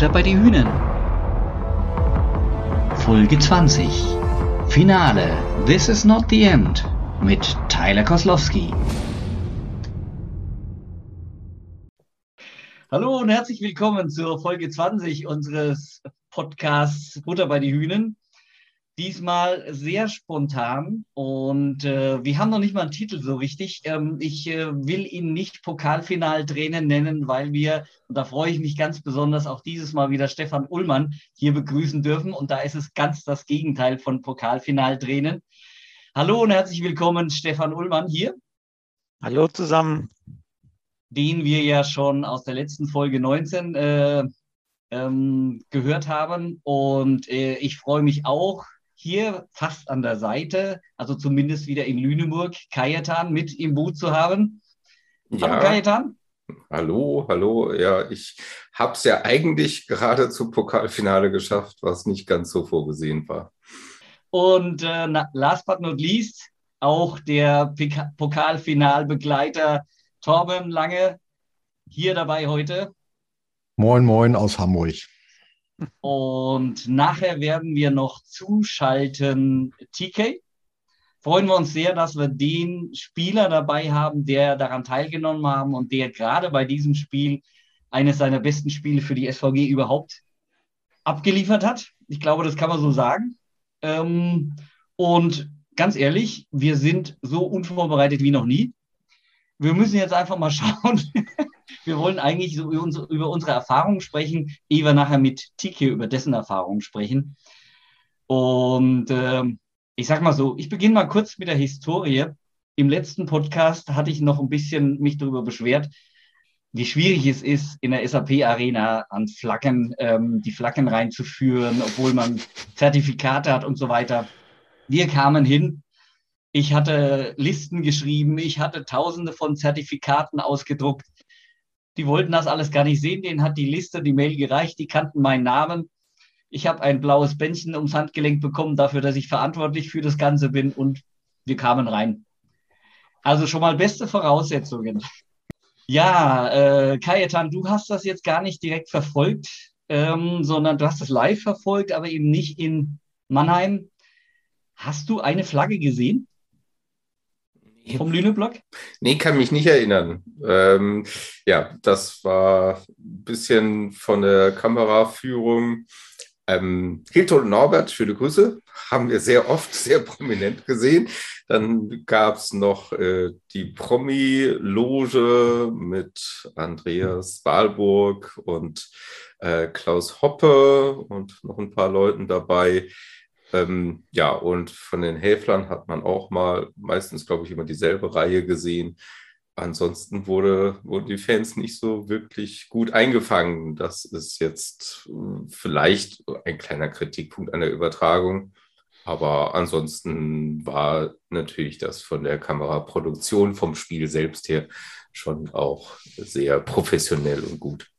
Butter bei die Hühnen. Folge 20. Finale This is not the end mit Tyler Koslowski. Hallo und herzlich willkommen zur Folge 20 unseres Podcasts Butter bei die Hühnen. Diesmal sehr spontan und äh, wir haben noch nicht mal einen Titel so richtig. Ähm, ich äh, will ihn nicht Pokalfinaltränen nennen, weil wir, und da freue ich mich ganz besonders, auch dieses Mal wieder Stefan Ullmann hier begrüßen dürfen. Und da ist es ganz das Gegenteil von Pokalfinaltränen. Hallo und herzlich willkommen, Stefan Ullmann hier. Hallo zusammen. Den wir ja schon aus der letzten Folge 19 äh, ähm, gehört haben. Und äh, ich freue mich auch, hier fast an der Seite, also zumindest wieder in Lüneburg, Kajetan mit im Boot zu haben. Ja. Hallo Kajetan. Hallo, hallo. Ja, ich habe es ja eigentlich gerade zum Pokalfinale geschafft, was nicht ganz so vorgesehen war. Und äh, last but not least, auch der Pokalfinalbegleiter Torben Lange hier dabei heute. Moin, moin aus Hamburg. Und nachher werden wir noch zuschalten TK. Freuen wir uns sehr, dass wir den Spieler dabei haben, der daran teilgenommen haben und der gerade bei diesem Spiel eines seiner besten Spiele für die SVG überhaupt abgeliefert hat. Ich glaube, das kann man so sagen. Ähm, und ganz ehrlich, wir sind so unvorbereitet wie noch nie. Wir müssen jetzt einfach mal schauen, wir wollen eigentlich so über unsere, Erfahrungen sprechen, ehe wir nachher mit Tike über dessen Erfahrungen sprechen. Und äh, ich sag mal so, ich beginne mal kurz mit der Historie. Im letzten Podcast hatte ich noch ein bisschen mich darüber beschwert, wie schwierig es ist, in der SAP-Arena an Flaggen, ähm, die Flaggen reinzuführen, obwohl man Zertifikate hat und so weiter. Wir kamen hin. Ich hatte Listen geschrieben, ich hatte tausende von Zertifikaten ausgedruckt. Die wollten das alles gar nicht sehen. Denen hat die Liste, die Mail gereicht. Die kannten meinen Namen. Ich habe ein blaues Bändchen ums Handgelenk bekommen dafür, dass ich verantwortlich für das Ganze bin und wir kamen rein. Also schon mal beste Voraussetzungen. Ja, äh, Kajetan, du hast das jetzt gar nicht direkt verfolgt, ähm, sondern du hast es live verfolgt, aber eben nicht in Mannheim. Hast du eine Flagge gesehen? Vom Lüneblock? Nee, kann mich nicht erinnern. Ähm, ja, das war ein bisschen von der Kameraführung. Ähm, Hilton und Norbert, schöne Grüße, haben wir sehr oft, sehr prominent gesehen. Dann gab es noch äh, die Promi-Loge mit Andreas Wahlburg und äh, Klaus Hoppe und noch ein paar Leuten dabei. Ähm, ja, und von den Häflern hat man auch mal meistens, glaube ich, immer dieselbe Reihe gesehen. Ansonsten wurde, wurden die Fans nicht so wirklich gut eingefangen. Das ist jetzt äh, vielleicht ein kleiner Kritikpunkt an der Übertragung. Aber ansonsten war natürlich das von der Kameraproduktion, vom Spiel selbst her schon auch sehr professionell und gut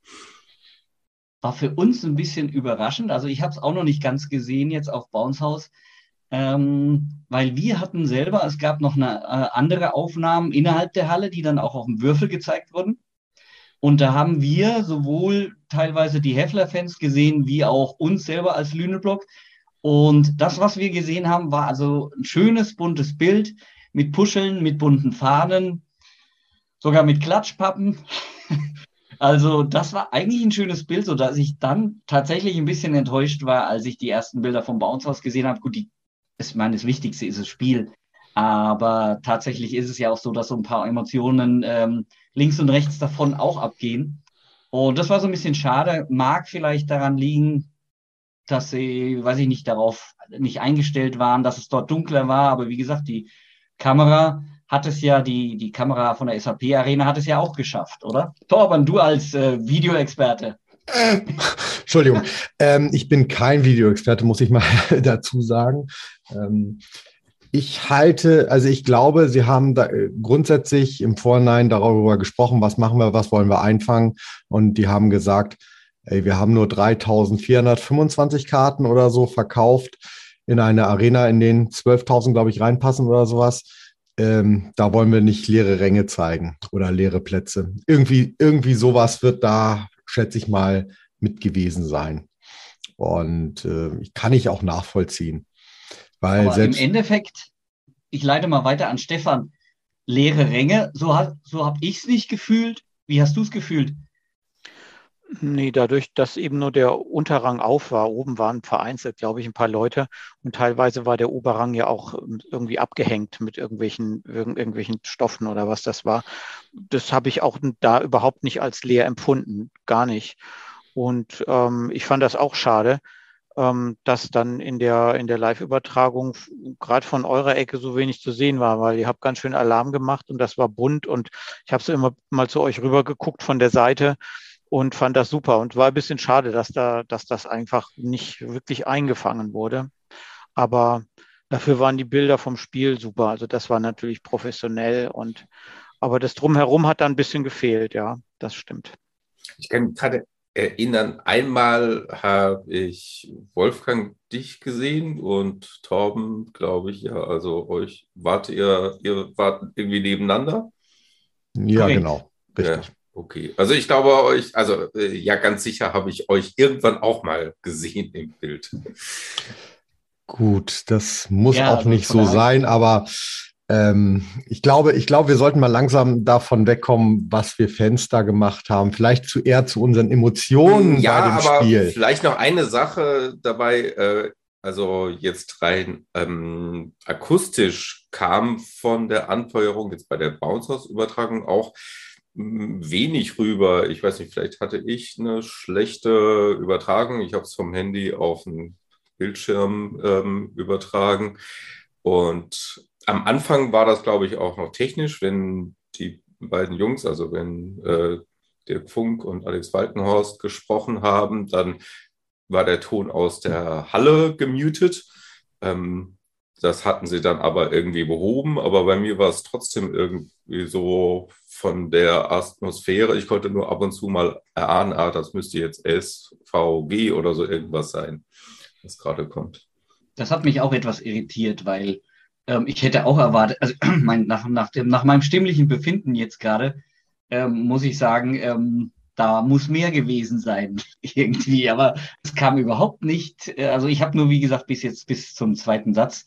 war für uns ein bisschen überraschend. Also ich habe es auch noch nicht ganz gesehen jetzt auf Bounce House, ähm, weil wir hatten selber, es gab noch eine äh, andere Aufnahmen innerhalb der Halle, die dann auch auf dem Würfel gezeigt wurden. Und da haben wir sowohl teilweise die Heffler-Fans gesehen, wie auch uns selber als Lüneblock. Und das, was wir gesehen haben, war also ein schönes, buntes Bild mit Puscheln, mit bunten Fahnen, sogar mit Klatschpappen. Also das war eigentlich ein schönes Bild, so dass ich dann tatsächlich ein bisschen enttäuscht war, als ich die ersten Bilder vom Bounce House gesehen habe. Gut, die, ich meine, das Wichtigste ist das Spiel. Aber tatsächlich ist es ja auch so, dass so ein paar Emotionen ähm, links und rechts davon auch abgehen. Und das war so ein bisschen schade. Mag vielleicht daran liegen, dass sie, weiß ich nicht, darauf nicht eingestellt waren, dass es dort dunkler war. Aber wie gesagt, die Kamera hat es ja, die, die Kamera von der SAP Arena hat es ja auch geschafft, oder? Torben, du als äh, Videoexperte. Äh, Entschuldigung, ähm, ich bin kein Videoexperte, muss ich mal dazu sagen. Ähm, ich halte, also ich glaube, Sie haben da äh, grundsätzlich im Vorhinein darüber gesprochen, was machen wir, was wollen wir einfangen. Und die haben gesagt, ey, wir haben nur 3425 Karten oder so verkauft in eine Arena, in denen 12.000, glaube ich, reinpassen oder sowas ähm, da wollen wir nicht leere Ränge zeigen oder leere Plätze. Irgendwie, irgendwie sowas wird da, schätze ich mal, mit gewesen sein. Und äh, kann ich auch nachvollziehen. Weil Aber im Endeffekt, ich leite mal weiter an Stefan, leere Ränge, so, so habe ich es nicht gefühlt. Wie hast du es gefühlt? Nee, dadurch, dass eben nur der Unterrang auf war, oben waren vereinzelt, glaube ich, ein paar Leute. Und teilweise war der Oberrang ja auch irgendwie abgehängt mit irgendwelchen, irgendwelchen Stoffen oder was das war. Das habe ich auch da überhaupt nicht als leer empfunden, gar nicht. Und ähm, ich fand das auch schade, ähm, dass dann in der, in der Live-Übertragung gerade von eurer Ecke so wenig zu sehen war, weil ihr habt ganz schön Alarm gemacht und das war bunt. Und ich habe so immer mal zu euch rüber geguckt von der Seite und fand das super und war ein bisschen schade, dass da, dass das einfach nicht wirklich eingefangen wurde. Aber dafür waren die Bilder vom Spiel super. Also das war natürlich professionell und aber das drumherum hat da ein bisschen gefehlt, ja, das stimmt. Ich kann gerade erinnern, einmal habe ich Wolfgang dich gesehen und Torben, glaube ich, ja, also euch, wart ihr, ihr wart irgendwie nebeneinander? Ja, Correct. genau, richtig. Ja, okay, also ich glaube euch, also äh, ja, ganz sicher habe ich euch irgendwann auch mal gesehen im Bild. Gut, das muss ja, auch nicht so sein, aber ähm, ich glaube, ich glaube, wir sollten mal langsam davon wegkommen, was wir Fans da gemacht haben. Vielleicht zu eher zu unseren Emotionen ja, bei dem aber Spiel. Vielleicht noch eine Sache dabei. Äh, also jetzt rein ähm, akustisch kam von der Anfeuerung jetzt bei der Bounce-House-Übertragung auch hm, wenig rüber. Ich weiß nicht, vielleicht hatte ich eine schlechte Übertragung. Ich habe es vom Handy auf den Bildschirm ähm, übertragen. Und am Anfang war das, glaube ich, auch noch technisch, wenn die beiden Jungs, also wenn äh, Dirk Funk und Alex Walkenhorst gesprochen haben, dann war der Ton aus der Halle gemutet. Ähm, das hatten sie dann aber irgendwie behoben, aber bei mir war es trotzdem irgendwie so von der Atmosphäre. Ich konnte nur ab und zu mal erahnen, ah, das müsste jetzt SVG oder so irgendwas sein, was gerade kommt. Das hat mich auch etwas irritiert, weil ähm, ich hätte auch erwartet, also mein, nach, nach, dem, nach meinem stimmlichen Befinden jetzt gerade, ähm, muss ich sagen, ähm, da muss mehr gewesen sein irgendwie, aber es kam überhaupt nicht. Äh, also ich habe nur, wie gesagt, bis jetzt bis zum zweiten Satz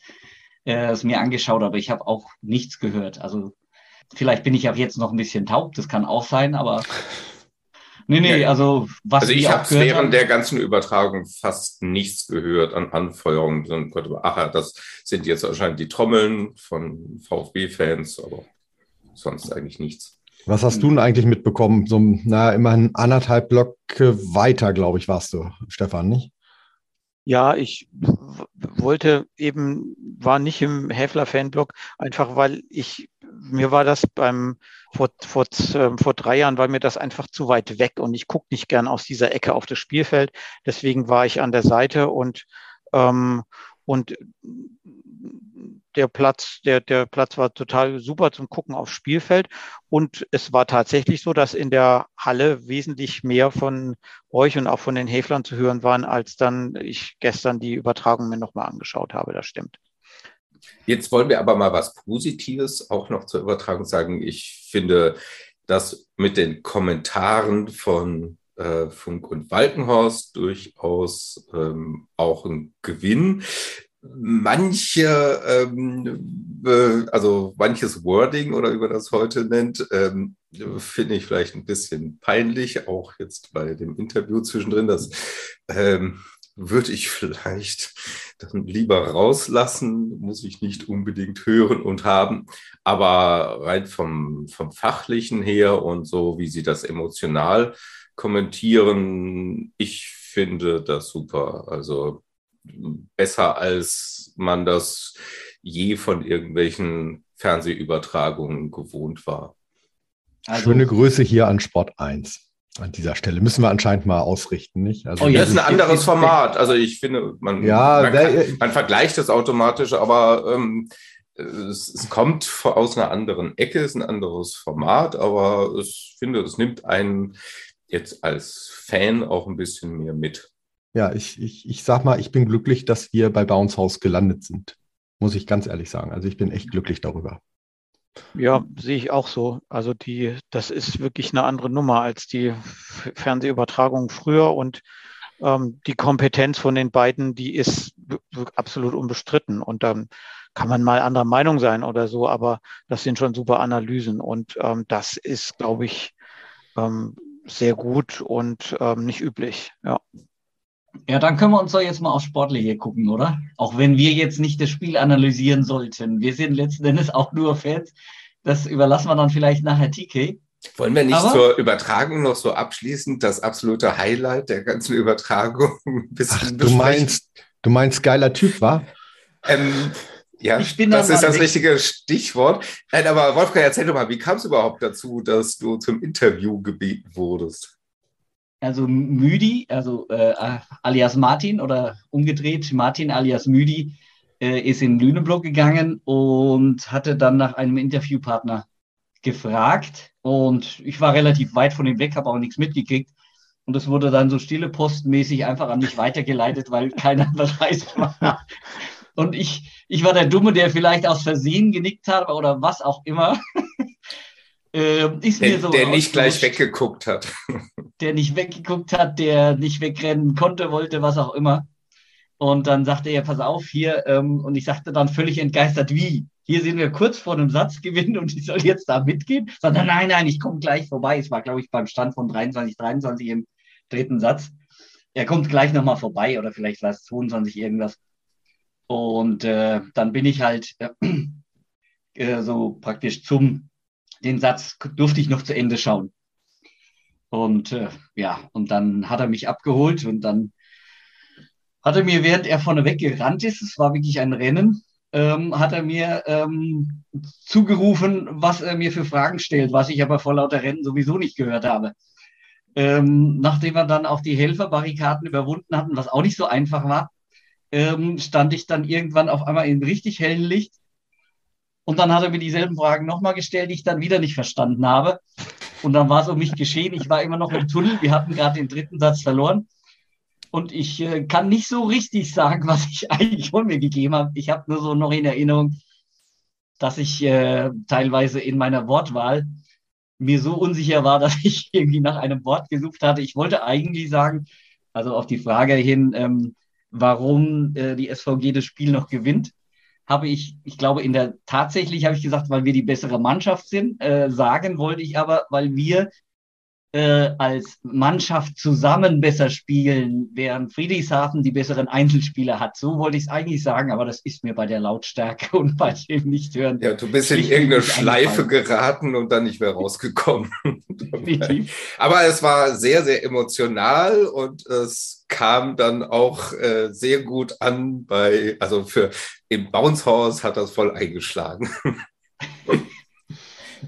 äh, es mir angeschaut, aber ich habe auch nichts gehört. Also vielleicht bin ich auch jetzt noch ein bisschen taub, das kann auch sein, aber Nee, nee, also was Also ich habe während haben, der ganzen Übertragung fast nichts gehört an Anfeuerungen. Dann konnte ach, das sind jetzt wahrscheinlich die Trommeln von VfB-Fans, aber sonst eigentlich nichts. Was hast du denn eigentlich mitbekommen? So, na, immerhin anderthalb Blöcke weiter, glaube ich, warst du, Stefan, nicht? Ja, ich wollte eben, war nicht im Häfler-Fanblock, einfach weil ich, mir war das beim, vor, vor, ähm, vor drei Jahren war mir das einfach zu weit weg und ich gucke nicht gern aus dieser Ecke auf das Spielfeld. Deswegen war ich an der Seite und, ähm, und der Platz, der, der Platz war total super zum Gucken aufs Spielfeld. Und es war tatsächlich so, dass in der Halle wesentlich mehr von euch und auch von den Häflern zu hören waren, als dann ich gestern die Übertragung mir nochmal angeschaut habe. Das stimmt. Jetzt wollen wir aber mal was Positives auch noch zur Übertragung sagen. Ich finde das mit den Kommentaren von äh, Funk und Walkenhorst durchaus ähm, auch ein Gewinn manche, ähm, äh, also manches Wording oder wie man das heute nennt, ähm, finde ich vielleicht ein bisschen peinlich, auch jetzt bei dem Interview zwischendrin. Das ähm, würde ich vielleicht dann lieber rauslassen, muss ich nicht unbedingt hören und haben. Aber rein vom, vom Fachlichen her und so, wie Sie das emotional kommentieren, ich finde das super. Also besser, als man das je von irgendwelchen Fernsehübertragungen gewohnt war. Also, Schöne Grüße hier an Sport 1. An dieser Stelle müssen wir anscheinend mal ausrichten, nicht? Also oh, das ist ein anderes Format. Also ich finde, man, ja, man, kann, man vergleicht das automatisch, aber ähm, es, es, kommt aus einer anderen Ecke, ist ein anderes Format, aber ich finde, es nimmt einen jetzt als Fan auch ein bisschen mehr mit. Ja, ich, ich, ich sag mal, ich bin glücklich, dass wir bei Bounce House gelandet sind. Muss ich ganz ehrlich sagen. Also ich bin echt glücklich darüber. Ja, sehe ich auch so. Also die, das ist wirklich eine andere Nummer als die Fernsehübertragung früher und ähm, die Kompetenz von den beiden, die ist absolut unbestritten. Und dann kann man mal anderer Meinung sein oder so, aber das sind schon super Analysen und ähm, das ist, glaube ich, ähm, sehr gut und ähm, nicht üblich. Ja. Ja, dann können wir uns doch jetzt mal auf Sportliche gucken, oder? Auch wenn wir jetzt nicht das Spiel analysieren sollten. Wir sind letzten Endes auch nur Fans. Das überlassen wir dann vielleicht nachher TK. Wollen wir nicht Aber, zur Übertragung noch so abschließend das absolute Highlight der ganzen Übertragung ein bisschen Ach, Du meinst, du meinst geiler Typ, war? Ähm, ja, das ist das richtige Stichwort. Nein, aber Wolfgang, erzähl doch mal, wie kam es überhaupt dazu, dass du zum Interview gebeten wurdest? Also Müdi, also äh, alias Martin oder umgedreht, Martin alias Müdi, äh, ist in Lüneburg gegangen und hatte dann nach einem Interviewpartner gefragt. Und ich war relativ weit von ihm weg, habe auch nichts mitgekriegt. Und es wurde dann so stille postmäßig einfach an mich weitergeleitet, weil keiner bereit war. Und ich, ich war der Dumme, der vielleicht aus Versehen genickt hat oder was auch immer. Äh, der, so der nicht gleich weggeguckt hat. Der nicht weggeguckt hat, der nicht wegrennen konnte, wollte, was auch immer. Und dann sagte er, pass auf, hier, ähm, und ich sagte dann völlig entgeistert, wie? Hier sind wir kurz vor einem Satzgewinn und ich soll jetzt da mitgehen? Sondern nein, nein, ich komme gleich vorbei. Es war, glaube ich, beim Stand von 23, 23 im dritten Satz. Er kommt gleich nochmal vorbei oder vielleicht war es 22 irgendwas. Und äh, dann bin ich halt äh, äh, so praktisch zum, den Satz durfte ich noch zu Ende schauen. Und äh, ja, und dann hat er mich abgeholt und dann hat er mir, während er vorne weggerannt ist, es war wirklich ein Rennen, ähm, hat er mir ähm, zugerufen, was er mir für Fragen stellt, was ich aber vor lauter Rennen sowieso nicht gehört habe. Ähm, nachdem wir dann auch die Helferbarrikaden überwunden hatten, was auch nicht so einfach war, ähm, stand ich dann irgendwann auf einmal in richtig hellen Licht. Und dann hat er mir dieselben Fragen nochmal gestellt, die ich dann wieder nicht verstanden habe. Und dann war es um mich geschehen. Ich war immer noch im Tunnel. Wir hatten gerade den dritten Satz verloren. Und ich äh, kann nicht so richtig sagen, was ich eigentlich von mir gegeben habe. Ich habe nur so noch in Erinnerung, dass ich äh, teilweise in meiner Wortwahl mir so unsicher war, dass ich irgendwie nach einem Wort gesucht hatte. Ich wollte eigentlich sagen, also auf die Frage hin, ähm, warum äh, die SVG das Spiel noch gewinnt, habe ich, ich glaube, in der tatsächlich habe ich gesagt, weil wir die bessere Mannschaft sind. Äh, sagen wollte ich aber, weil wir äh, als Mannschaft zusammen besser spielen, während Friedrichshafen die besseren Einzelspieler hat. So wollte ich es eigentlich sagen, aber das ist mir bei der Lautstärke und bei dem Nichthören. Ja, du bist in irgendeine Schleife geraten und dann nicht mehr rausgekommen. aber es war sehr, sehr emotional und es kam dann auch äh, sehr gut an bei, also für im Bounce House hat das voll eingeschlagen.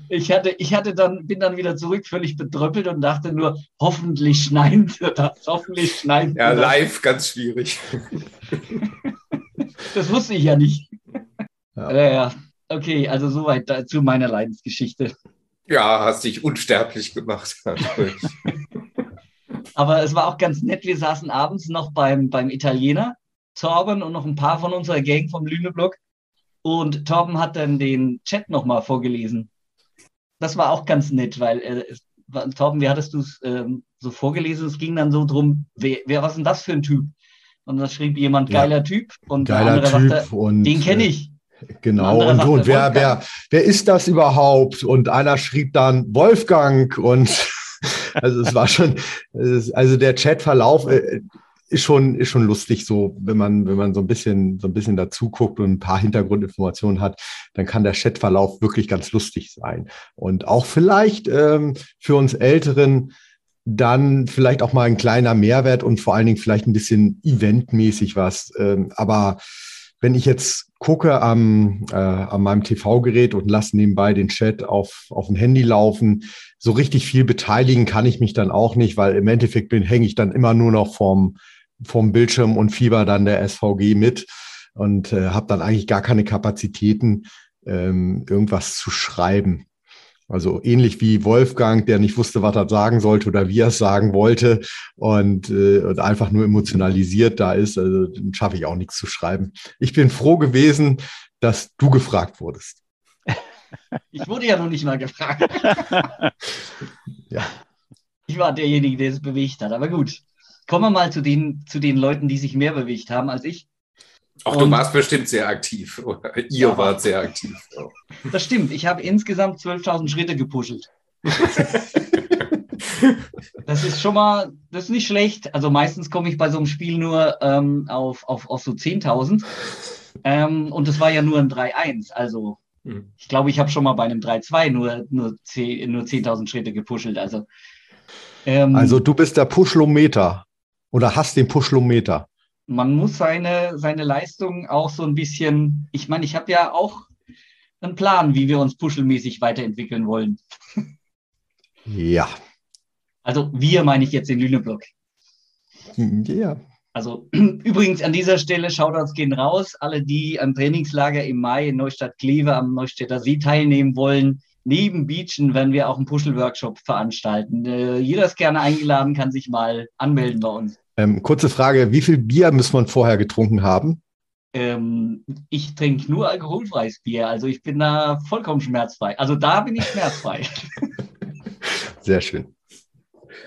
ich hatte, ich hatte dann, bin dann wieder zurück, völlig bedröppelt und dachte nur, hoffentlich schneiden sie das, hoffentlich schneiden Ja, live ganz schwierig. das wusste ich ja nicht. Ja. ja, okay, also soweit zu meiner Leidensgeschichte. Ja, hast dich unsterblich gemacht. Aber es war auch ganz nett, wir saßen abends noch beim, beim Italiener, Torben und noch ein paar von unserer Gang vom Lüneburg. Und Torben hat dann den Chat nochmal vorgelesen das war auch ganz nett, weil äh, Torben, wie hattest du es ähm, so vorgelesen? Es ging dann so drum, wer, wer was ist denn das für ein Typ? Und da schrieb jemand, geiler ja, Typ. Und geiler der andere typ sagte, und, den kenne äh, ich. Genau, und, und, und wer, wer, wer ist das überhaupt? Und einer schrieb dann Wolfgang und also es war schon, also der Chatverlauf, äh, ist schon, ist schon lustig so, wenn man, wenn man so ein bisschen, so ein bisschen dazu guckt und ein paar Hintergrundinformationen hat, dann kann der Chatverlauf wirklich ganz lustig sein. Und auch vielleicht ähm, für uns Älteren dann vielleicht auch mal ein kleiner Mehrwert und vor allen Dingen vielleicht ein bisschen eventmäßig was. Ähm, aber wenn ich jetzt gucke am, äh, an meinem TV-Gerät und lasse nebenbei den Chat auf, auf dem Handy laufen, so richtig viel beteiligen kann ich mich dann auch nicht, weil im Endeffekt bin, hänge ich dann immer nur noch vorm, vom Bildschirm und Fieber dann der SVG mit und äh, habe dann eigentlich gar keine Kapazitäten, ähm, irgendwas zu schreiben. Also ähnlich wie Wolfgang, der nicht wusste, was er sagen sollte oder wie er es sagen wollte und, äh, und einfach nur emotionalisiert da ist, also dann schaffe ich auch nichts zu schreiben. Ich bin froh gewesen, dass du gefragt wurdest. Ich wurde ja noch nicht mal gefragt. Ja. Ich war derjenige, der es bewegt hat. Aber gut, kommen wir mal zu den, zu den Leuten, die sich mehr bewegt haben als ich. Auch du warst bestimmt sehr aktiv. Oder ihr Ja. wart sehr aktiv. Ja. Das stimmt. Ich habe insgesamt 12.000 Schritte gepuschelt. Das ist schon mal, das ist nicht schlecht. Also meistens komme ich bei so einem Spiel nur ähm, auf, auf, auf so 10.000. Ähm, und das war ja nur ein 3-1. Also Hm. ich glaube, ich habe schon mal bei einem 3-2 nur, nur 10 nur 10.000 Schritte gepuschelt. Also, ähm, Also du bist der Puschlometer oder hast den Puschlometer. man muss seine, seine Leistung auch so ein bisschen, ich meine, ich habe ja auch einen Plan, wie wir uns puschelmäßig weiterentwickeln wollen. Ja. Also wir meine ich jetzt in Lüneburg. Ja. Also übrigens an dieser Stelle Shoutouts gehen raus. Alle, die am Trainingslager im Mai in Neustadt-Kleve am Neustädter See teilnehmen wollen. Neben Beachen werden wir auch einen Puschel-Workshop veranstalten. Äh, jeder ist gerne eingeladen, kann sich mal anmelden bei uns. Ähm, kurze Frage, wie viel Bier muss man vorher getrunken haben? Ähm, ich trinke nur alkoholfreies Bier, also ich bin da vollkommen schmerzfrei. Also da bin ich schmerzfrei. Sehr schön.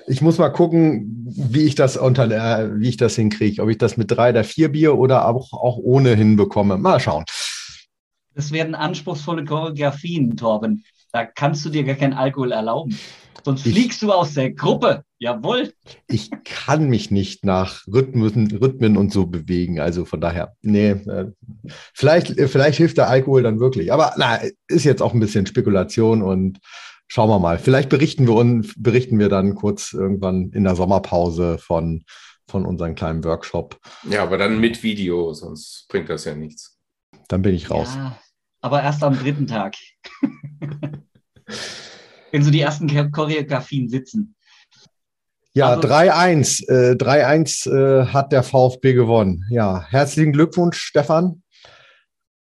Ich muss mal gucken, wie ich das unter, äh, wie ich das hinkriege. Ob ich das mit drei oder vier Bier oder auch, auch ohne hinbekomme. Mal schauen. Das werden anspruchsvolle Choreografien, Torben. Da kannst du dir gar keinen Alkohol erlauben. Sonst Ich- fliegst du aus der Gruppe. Jawohl. Ich kann mich nicht nach Rhythmen, Rhythmen und so bewegen. Also von daher, nee, äh, vielleicht, äh, vielleicht hilft der Alkohol dann wirklich. Aber na, ist jetzt auch ein bisschen Spekulation und schauen wir mal. Vielleicht berichten wir uns, berichten wir dann kurz irgendwann in der Sommerpause von, von unserem kleinen Workshop. ja, aber dann mit Video, sonst bringt das ja nichts. Dann bin ich raus. Ja, aber erst am dritten Tag. Wenn so die ersten Cho- Choreografien sitzen. Ja, Also- 3-1. Äh, 3-1 äh, hat der VfB gewonnen. Ja, herzlichen Glückwunsch, Stefan.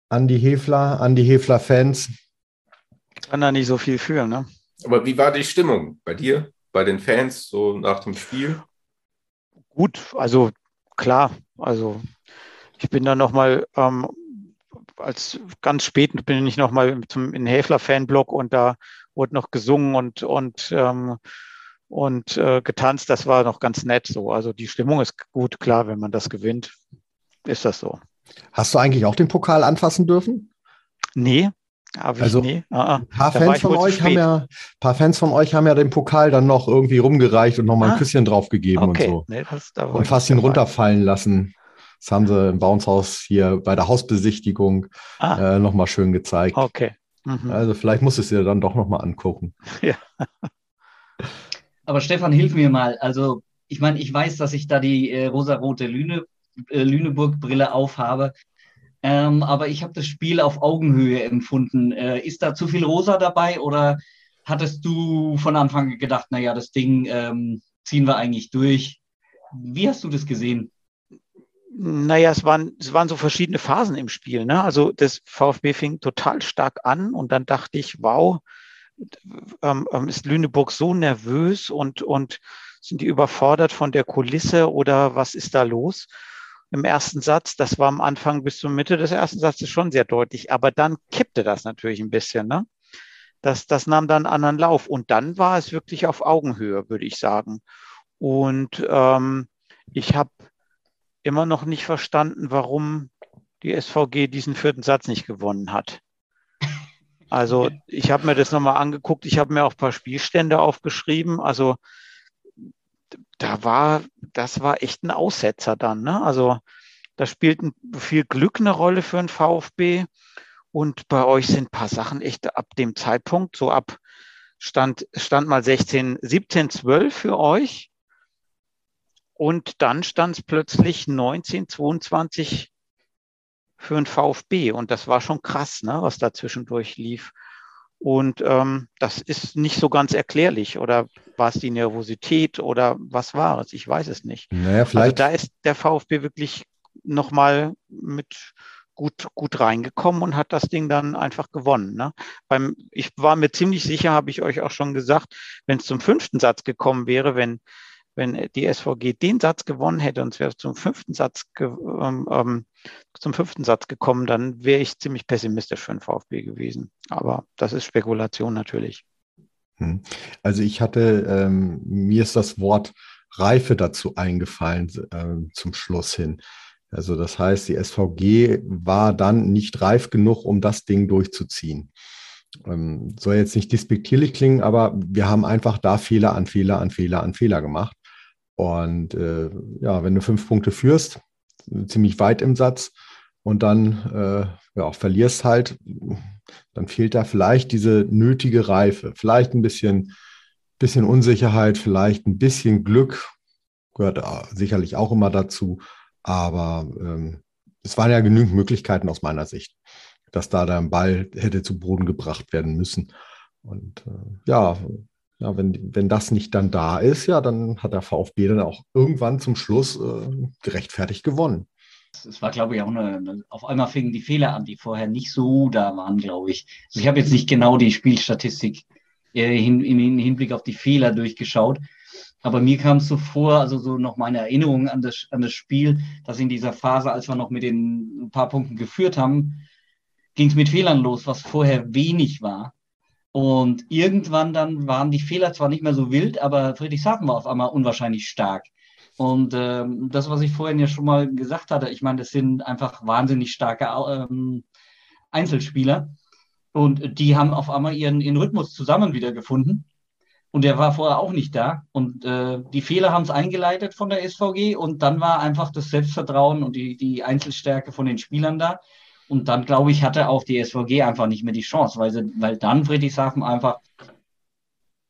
An die Hefler, an die Hefler-Fans. Kann da nicht so viel für, ne? Aber wie war die Stimmung bei dir, bei den Fans, so nach dem Spiel? Gut, also klar, also ich bin dann nochmal ähm, als ganz spät bin ich nochmal zum in Häfler Fanblock und da wurde noch gesungen und und ähm, und äh, getanzt. Das war noch ganz nett so. Also die Stimmung ist gut, klar, wenn man das gewinnt, ist das so. Hast du eigentlich auch den Pokal anfassen dürfen? Nee, Also, nie. Ah, ah. Ein paar Fans von euch haben ja, ein paar Fans von euch haben ja den Pokal dann noch irgendwie rumgereicht und nochmal ein Ah. Küsschen draufgegeben Okay, und so. nee, das, Und fast ihn dabei. runterfallen lassen. Das haben sie im Bouncehaus hier bei der Hausbesichtigung Ah, äh, nochmal schön gezeigt. okay. Mhm. Also vielleicht musst du es dir dann doch nochmal angucken. Aber Stefan, hilf mir mal. Also, ich meine, ich weiß, dass ich da die äh, rosarote Lüne, äh, Lüneburg-Brille aufhabe. Ähm, aber ich habe das Spiel auf Augenhöhe empfunden. Äh, ist da zu viel Rosa dabei oder hattest du von Anfang gedacht, naja, das Ding ähm, ziehen wir eigentlich durch? Wie hast du das gesehen? Naja, es waren, es waren so verschiedene Phasen im Spiel. Ne? Also das VfB fing total stark an und dann dachte ich, wow, ähm, ähm, ist Lüneburg so nervös und, und sind die überfordert von der Kulisse oder was ist da los? Im ersten Satz, das war am Anfang bis zur Mitte des ersten Satzes schon sehr deutlich, aber dann kippte das natürlich ein bisschen. Ne? Das, das nahm dann einen anderen Lauf und dann war es wirklich auf Augenhöhe, würde ich sagen. Und ähm, ich habe immer noch nicht verstanden, warum die SVG diesen vierten Satz nicht gewonnen hat. Also ich habe mir das nochmal angeguckt, ich habe mir auch ein paar Spielstände aufgeschrieben. Also da war, das war echt ein Aussetzer dann. Ne? Also da spielt ein, viel Glück eine Rolle für einen VfB. Und bei euch sind ein paar Sachen echt ab dem Zeitpunkt, so ab stand, stand mal 16, 17, 12 für euch. Und dann stand es plötzlich 19, 22 für ein VfB. Und das war schon krass, ne, was da zwischendurch lief. Und ähm, das ist nicht so ganz erklärlich. Oder war es die Nervosität oder was war es? Ich weiß es nicht. Naja, Also vielleicht. da ist der VfB wirklich nochmal mit gut, gut reingekommen und hat das Ding dann einfach gewonnen. Ne? Beim, ich war mir ziemlich sicher, habe ich euch auch schon gesagt, wenn es zum fünften Satz gekommen wäre, wenn, wenn die SVG den Satz gewonnen hätte und es wäre zum fünften Satz, ähm, ähm, zum fünften Satz gekommen, dann wäre ich ziemlich pessimistisch für den VfB gewesen. Aber das ist Spekulation natürlich. Hm. Also ich hatte, ähm, mir ist das Wort Reife dazu eingefallen äh, zum Schluss hin. Also das heißt, die SVG war dann nicht reif genug, um das Ding durchzuziehen. Ähm, soll jetzt nicht despektierlich klingen, aber wir haben einfach da Fehler an Fehler an Fehler an Fehler gemacht. Und äh, ja, wenn du fünf Punkte führst, ziemlich weit im Satz und dann äh, ja, verlierst halt, dann fehlt da vielleicht diese nötige Reife, vielleicht ein bisschen, bisschen Unsicherheit, vielleicht ein bisschen Glück, gehört sicherlich auch immer dazu. Aber ähm, es waren ja genügend Möglichkeiten aus meiner Sicht, dass da der Ball hätte zu Boden gebracht werden müssen. Und äh, ja, ja wenn, wenn das nicht dann da ist, ja, dann hat der VfB dann auch irgendwann zum Schluss äh, gerechtfertigt gewonnen. Es war, glaube ich, auch eine, eine, auf einmal fingen die Fehler an, die vorher nicht so da waren, glaube ich. Also ich habe jetzt nicht genau die Spielstatistik äh, hin, im Hinblick auf die Fehler durchgeschaut. Aber mir kam es so vor, also so noch meine Erinnerung an das, an das Spiel, dass in dieser Phase, als wir noch mit den ein paar Punkten geführt haben, ging es mit Fehlern los, was vorher wenig war. Und irgendwann dann waren die Fehler zwar nicht mehr so wild, aber Friedrichshafen war auf einmal unwahrscheinlich stark. Und ähm, das, was ich vorhin ja schon mal gesagt hatte, ich meine, das sind einfach wahnsinnig starke ähm, Einzelspieler. Und die haben auf einmal ihren, ihren Rhythmus zusammen wiedergefunden. Und der war vorher auch nicht da. Und äh, die Fehler haben es eingeleitet von der SVG und dann war einfach das Selbstvertrauen und die, die Einzelstärke von den Spielern da. Und dann, glaube ich, hatte auch die SVG einfach nicht mehr die Chance, weil, sie, weil dann Friedrichshafen einfach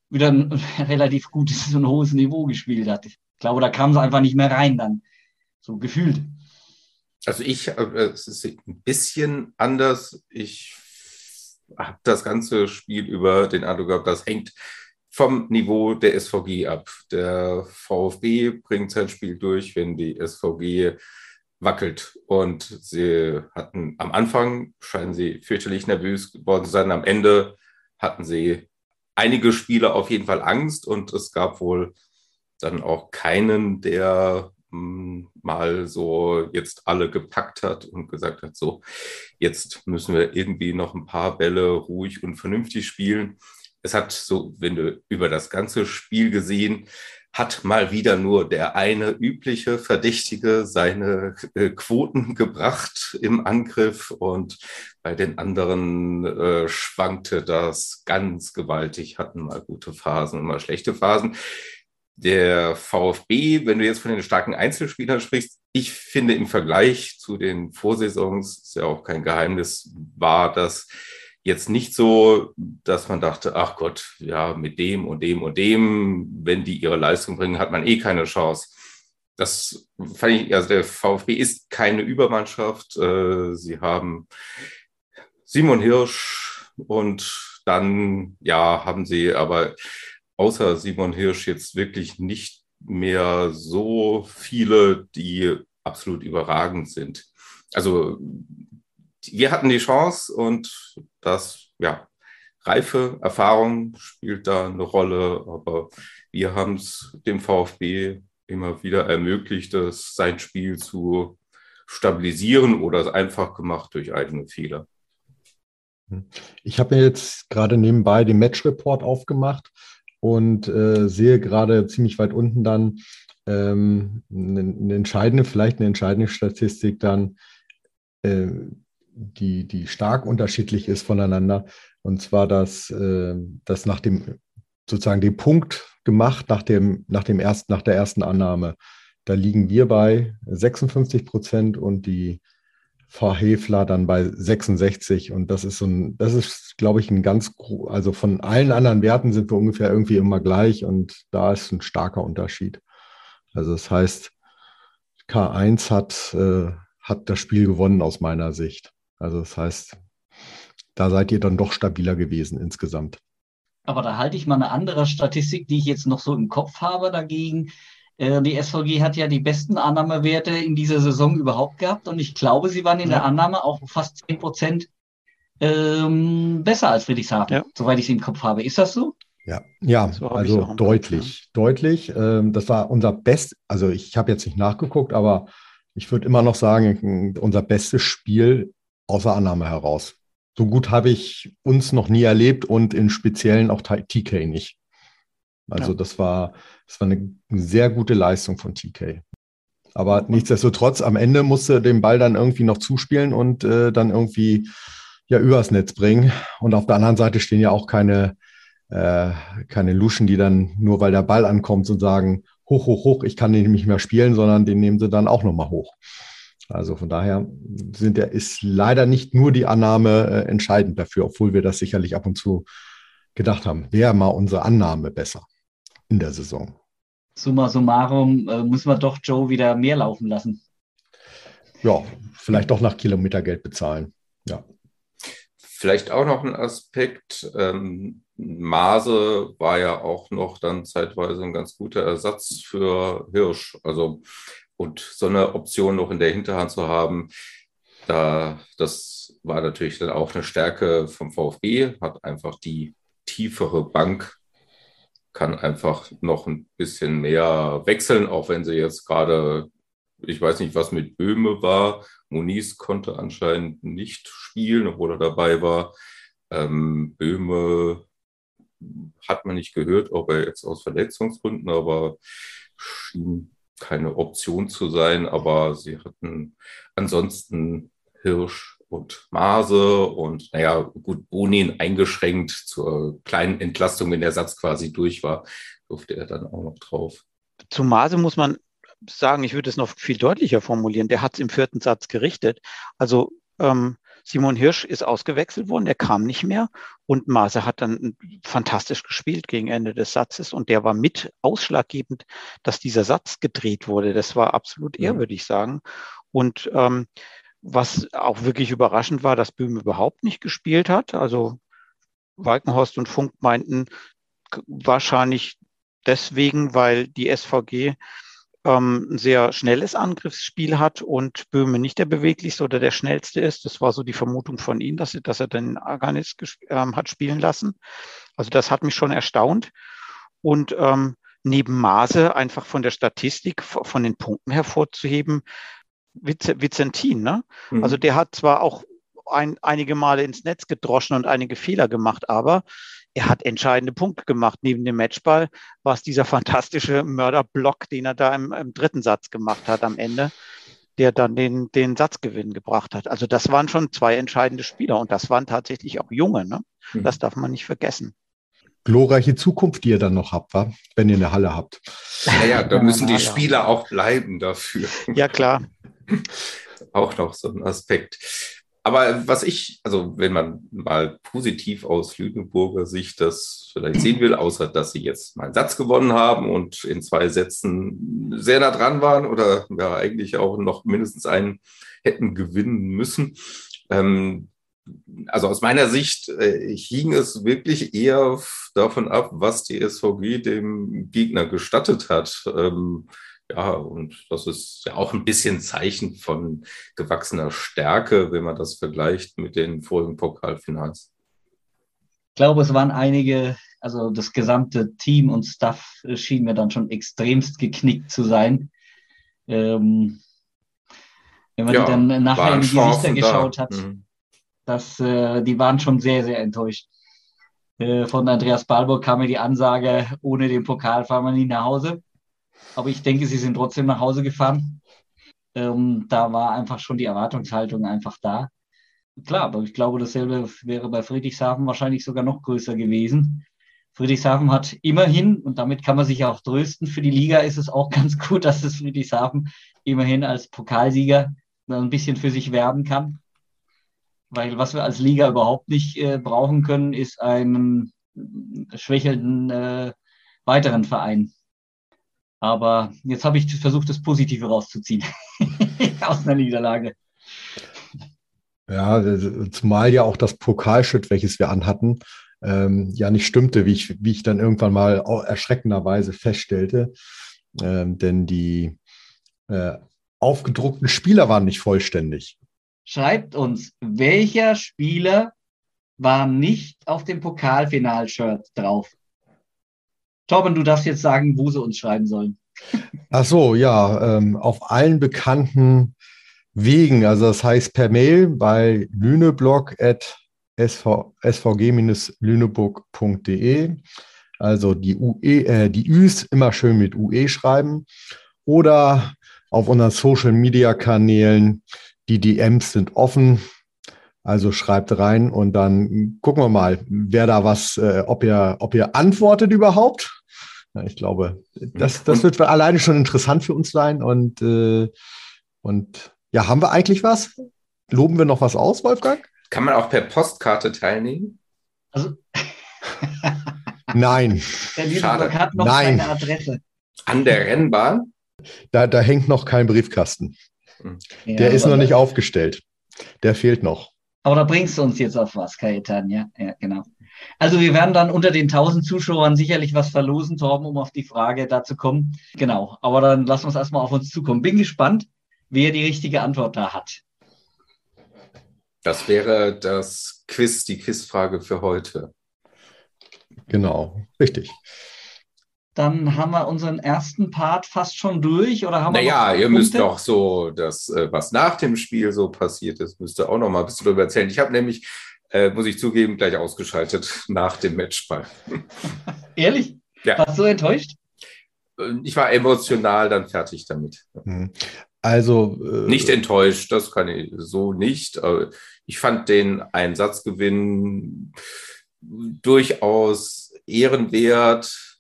wieder ein relativ gutes und hohes Niveau gespielt hat. Ich glaube, da kam sie einfach nicht mehr rein dann. So gefühlt. Also ich, äh, es ist ein bisschen anders. Ich habe das ganze Spiel über den Eindruck gehabt, das hängt vom Niveau der SVG ab. Der VfB bringt sein Spiel durch, wenn die SVG wackelt. Und sie hatten am Anfang, scheinen sie fürchterlich nervös geworden zu sein. Am Ende hatten sie einige Spieler auf jeden Fall Angst und es gab wohl dann auch keinen, der hm, mal so jetzt alle gepackt hat und gesagt hat, so, jetzt müssen wir irgendwie noch ein paar Bälle ruhig und vernünftig spielen es hat so, wenn du über das ganze Spiel gesehen, hat mal wieder nur der eine übliche Verdächtige seine äh, Quoten gebracht im Angriff und bei den anderen äh, schwankte das ganz gewaltig, hatten mal gute Phasen und mal schlechte Phasen. Der VfB, wenn du jetzt von den starken Einzelspielern sprichst, ich finde im Vergleich zu den Vorsaisons, ist ja auch kein Geheimnis, war das jetzt nicht so, dass man dachte, ach Gott, ja, mit dem und dem und dem, wenn die ihre Leistung bringen, hat man eh keine Chance. Das fand ich, also der VfB ist keine Übermannschaft. Äh, sie haben Simon Hirsch und dann, ja, haben sie aber außer Simon Hirsch jetzt wirklich nicht mehr so viele, die absolut überragend sind. Also wir hatten die Chance und das, ja, Reife, Erfahrung spielt da eine Rolle, aber wir haben es dem VfB immer wieder ermöglicht, das, sein Spiel zu stabilisieren oder es einfach gemacht durch eigene Fehler. Ich habe mir jetzt gerade nebenbei den Match-Report aufgemacht und äh, sehe gerade ziemlich weit unten dann ähm, eine, eine, entscheidende, vielleicht eine entscheidende Statistik dann, äh, die, die stark unterschiedlich ist voneinander. Und zwar, dass, äh, dass nach dem sozusagen den Punkt gemacht nach dem, nach dem ersten, nach der ersten Annahme. Da liegen wir bei 56 Prozent und die Frau Hefler dann bei 66. Und das ist so ein, das ist, glaube ich, ein ganz, also von allen anderen Werten sind wir ungefähr irgendwie immer gleich und da ist ein starker Unterschied. Also das heißt, K1 hat, äh, hat das Spiel gewonnen aus meiner Sicht. Also das heißt, da seid ihr dann doch stabiler gewesen insgesamt. Aber da halte ich mal eine andere Statistik, die ich jetzt noch so im Kopf habe dagegen. Äh, die SVG hat ja die besten Annahmewerte in dieser Saison überhaupt gehabt und ich glaube, sie waren in ja. der Annahme auch fast 10 Prozent ähm, besser als Friedrichshafen, ja. soweit ich es im Kopf habe. Ist das so? Ja, ja so also deutlich, Kopf, ja. deutlich. Ähm, das war unser Best, also ich habe jetzt nicht nachgeguckt, aber ich würde immer noch sagen, unser bestes Spiel außer Annahme heraus. So gut habe ich uns noch nie erlebt und in Speziellen auch TK nicht. Also ja. das war, das war eine sehr gute Leistung von TK. Aber nichtsdestotrotz, am Ende musste den Ball dann irgendwie noch zuspielen und äh, dann irgendwie ja übers Netz bringen. Und auf der anderen Seite stehen ja auch keine, äh, keine Luschen, die dann nur weil der Ball ankommt und sagen, hoch, hoch, hoch, ich kann den nicht mehr spielen, sondern den nehmen sie dann auch nochmal hoch. Also von daher sind der, ist leider nicht nur die Annahme äh, entscheidend dafür, obwohl wir das sicherlich ab und zu gedacht haben. Wäre mal unsere Annahme besser in der Saison. Summa summarum äh, muss man doch Joe wieder mehr laufen lassen. Ja, vielleicht doch nach Kilometergeld bezahlen. Ja. Vielleicht auch noch ein Aspekt. Ähm, Maase war ja auch noch dann zeitweise ein ganz guter Ersatz für Hirsch. Also und so eine Option noch in der Hinterhand zu haben, da das war natürlich dann auch eine Stärke vom VfB, hat einfach die tiefere Bank, kann einfach noch ein bisschen mehr wechseln, auch wenn sie jetzt gerade, ich weiß nicht, was mit Böhme war. Moniz konnte anscheinend nicht spielen, obwohl er dabei war. Ähm, Böhme hat man nicht gehört, ob er jetzt aus Verletzungsgründen, aber schien keine Option zu sein, aber sie hatten ansonsten Hirsch und Maase und naja, gut, Bonin eingeschränkt zur kleinen Entlastung, wenn der Satz quasi durch war, durfte er dann auch noch drauf. Zu Maase muss man sagen, ich würde es noch viel deutlicher formulieren. Der hat es im vierten Satz gerichtet. Also ähm, Simon Hirsch ist ausgewechselt worden, der kam nicht mehr und Maase hat dann fantastisch gespielt gegen Ende des Satzes und der war mit ausschlaggebend, dass dieser Satz gedreht wurde. Das war absolut eher, würde ich sagen. Und ähm, was auch wirklich überraschend war, dass Böhm überhaupt nicht gespielt hat. Also Walkenhorst und Funk meinten wahrscheinlich deswegen, weil die SVG ähm, ein sehr schnelles Angriffsspiel hat und Böhme nicht der beweglichste oder der schnellste ist. Das war so die Vermutung von ihm, dass, er, dass er den Aganis ähm, hat spielen lassen. Also das hat mich schon erstaunt. Und ähm, neben Maße einfach von der Statistik, von den Punkten hervorzuheben, Vizentin. Ne? Mhm. Also der hat zwar auch ein, einige Male ins Netz gedroschen und einige Fehler gemacht, aber er hat entscheidende Punkte gemacht. Neben dem Matchball war es dieser fantastische Mörderblock, den er da im, im, dritten Satz gemacht hat am Ende, der dann den, den Satzgewinn gebracht hat. Also das waren schon zwei entscheidende Spieler und das waren tatsächlich auch junge. Ne? Mhm. Das darf man nicht vergessen. Glorreiche Zukunft, die ihr dann noch habt, wa? wenn ihr eine Halle habt. Naja, da müssen die Spieler auch bleiben dafür. Ja, klar. auch noch so ein Aspekt. Aber was ich, also wenn man mal positiv aus Lüneburger Sicht das vielleicht sehen will, außer dass sie jetzt mal einen Satz gewonnen haben und in zwei Sätzen sehr nah dran waren oder ja eigentlich auch noch mindestens einen hätten gewinnen müssen. Ähm, also aus meiner Sicht äh, hing es wirklich eher davon ab, was die SVG dem Gegner gestattet hat. Ähm, ja, und das ist ja auch ein bisschen Zeichen von gewachsener Stärke, wenn man das vergleicht mit den vorigen Pokalfinals. Ich glaube, es waren einige, also das gesamte Team und Staff schien mir dann schon extremst geknickt zu sein. Ähm, wenn man ja, dann nachher in die Gesichter geschaut da. hat, mhm. dass, äh, die waren schon sehr, sehr enttäuscht. Äh, von Andreas Balburg kam mir die Ansage, ohne den Pokal fahren wir nie nach Hause. Aber ich denke, sie sind trotzdem nach Hause gefahren. Ähm, da war einfach schon die Erwartungshaltung einfach da. Klar, aber ich glaube, dasselbe wäre bei Friedrichshafen wahrscheinlich sogar noch größer gewesen. Friedrichshafen hat immerhin, und damit kann man sich auch trösten, für die Liga ist es auch ganz gut, dass es Friedrichshafen immerhin als Pokalsieger ein bisschen für sich werben kann. Weil was wir als Liga überhaupt nicht äh, brauchen können, ist einen schwächelnden äh, weiteren Verein. Aber jetzt habe ich versucht, das Positive rauszuziehen aus einer Niederlage. Ja, zumal ja auch das Pokalschritt, welches wir anhatten, ähm, ja nicht stimmte, wie ich, wie ich dann irgendwann mal erschreckenderweise feststellte. Ähm, denn die äh, aufgedruckten Spieler waren nicht vollständig. Schreibt uns, welcher Spieler war nicht auf dem Pokalfinalshirt drauf? Torben, du darfst jetzt sagen, wo sie uns schreiben sollen. Ach so, ja, ähm, auf allen bekannten Wegen, also das heißt per Mail bei lüneblog.svg-lüneburg.de, also die, UE, äh, die Üs immer schön mit UE schreiben oder auf unseren Social Media Kanälen. Die DMs sind offen. Also schreibt rein und dann gucken wir mal, wer da was, äh, ob ihr, ob ihr antwortet überhaupt. Ja, ich glaube, das, das wird alleine schon interessant für uns sein. Und, äh, und ja, haben wir eigentlich was? Loben wir noch was aus, Wolfgang? Kann man auch per Postkarte teilnehmen? Also, Nein. Schade. Hat noch Nein. keine Adresse. An der Rennbahn? Da, da hängt noch kein Briefkasten. Ja, Der ist noch nicht aufgestellt. Der fehlt noch. Aber da bringst du uns jetzt auf was, Kajetan, ja, ja, genau. Also wir werden dann unter den 1000 Zuschauern sicherlich was verlosen, Torben, um auf die Frage da zu kommen. Genau, aber dann lassen wir es erstmal auf uns zukommen. Bin gespannt, wer die richtige Antwort da hat. Das wäre das Quiz, die Quizfrage für heute. Genau, richtig. Dann haben wir unseren ersten Part fast schon durch oder haben wir Naja, noch ihr müsst doch so, das, äh, was nach dem Spiel so passiert ist, müsst ihr auch noch mal ein bisschen drüber erzählen. Ich habe nämlich, äh, muss ich zugeben, gleich ausgeschaltet nach dem Matchball. Ehrlich? Ja. Warst du so enttäuscht? Äh, Ich war emotional dann fertig damit. Hm. Also. äh, Nicht enttäuscht, das kann ich so nicht. Aber Ich fand den Einsatzgewinn durchaus ehrenwert.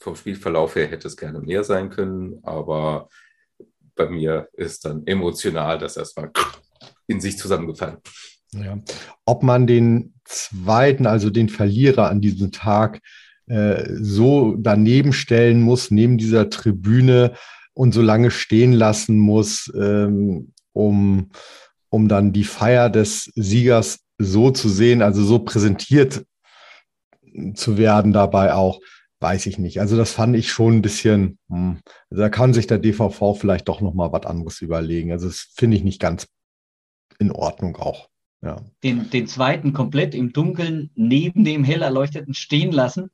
Vom Spielverlauf her hätte es gerne mehr sein können, aber bei mir ist dann emotional das erstmal in sich zusammengefallen. Ja. Ob man den zweiten, also den Verlierer an diesem Tag, äh, so daneben stellen muss, neben dieser Tribüne und so lange stehen lassen muss, ähm, um, um dann die Feier des Siegers so zu sehen, also so präsentiert zu werden dabei auch, weiß ich nicht. Also das fand ich schon ein bisschen, hm, also da kann sich der DVV vielleicht doch nochmal was anderes überlegen. Also das finde ich nicht ganz in Ordnung auch. Ja. Den, den zweiten komplett im Dunkeln neben dem hell erleuchteten stehen lassen.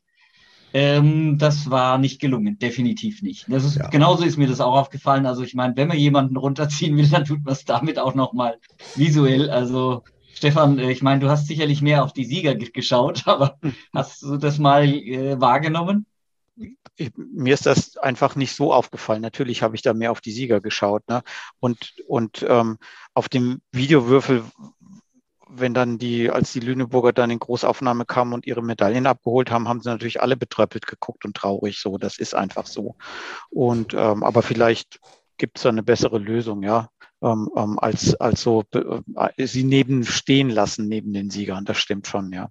Ähm, das war nicht gelungen, definitiv nicht. Das ist, Ja. Genauso ist mir das auch aufgefallen. Also ich meine, wenn man jemanden runterziehen will, dann tut man es damit auch nochmal visuell. Also Stefan, äh, ich meine, du hast sicherlich mehr auf die Sieger ge- geschaut, aber hast du das mal äh, wahrgenommen? ich, mir ist das einfach nicht so aufgefallen. Natürlich habe ich da mehr auf die Sieger geschaut. Ne? Und, und ähm, auf dem Videowürfel, wenn dann die, als die Lüneburger dann in Großaufnahme kamen und ihre Medaillen abgeholt haben, haben sie natürlich alle betröppelt geguckt und traurig. So, das ist einfach so. Und ähm, aber vielleicht gibt es da eine bessere Lösung, ja. Ähm, ähm, als, als so äh, sie neben stehen lassen, neben den Siegern. Das stimmt schon, ja.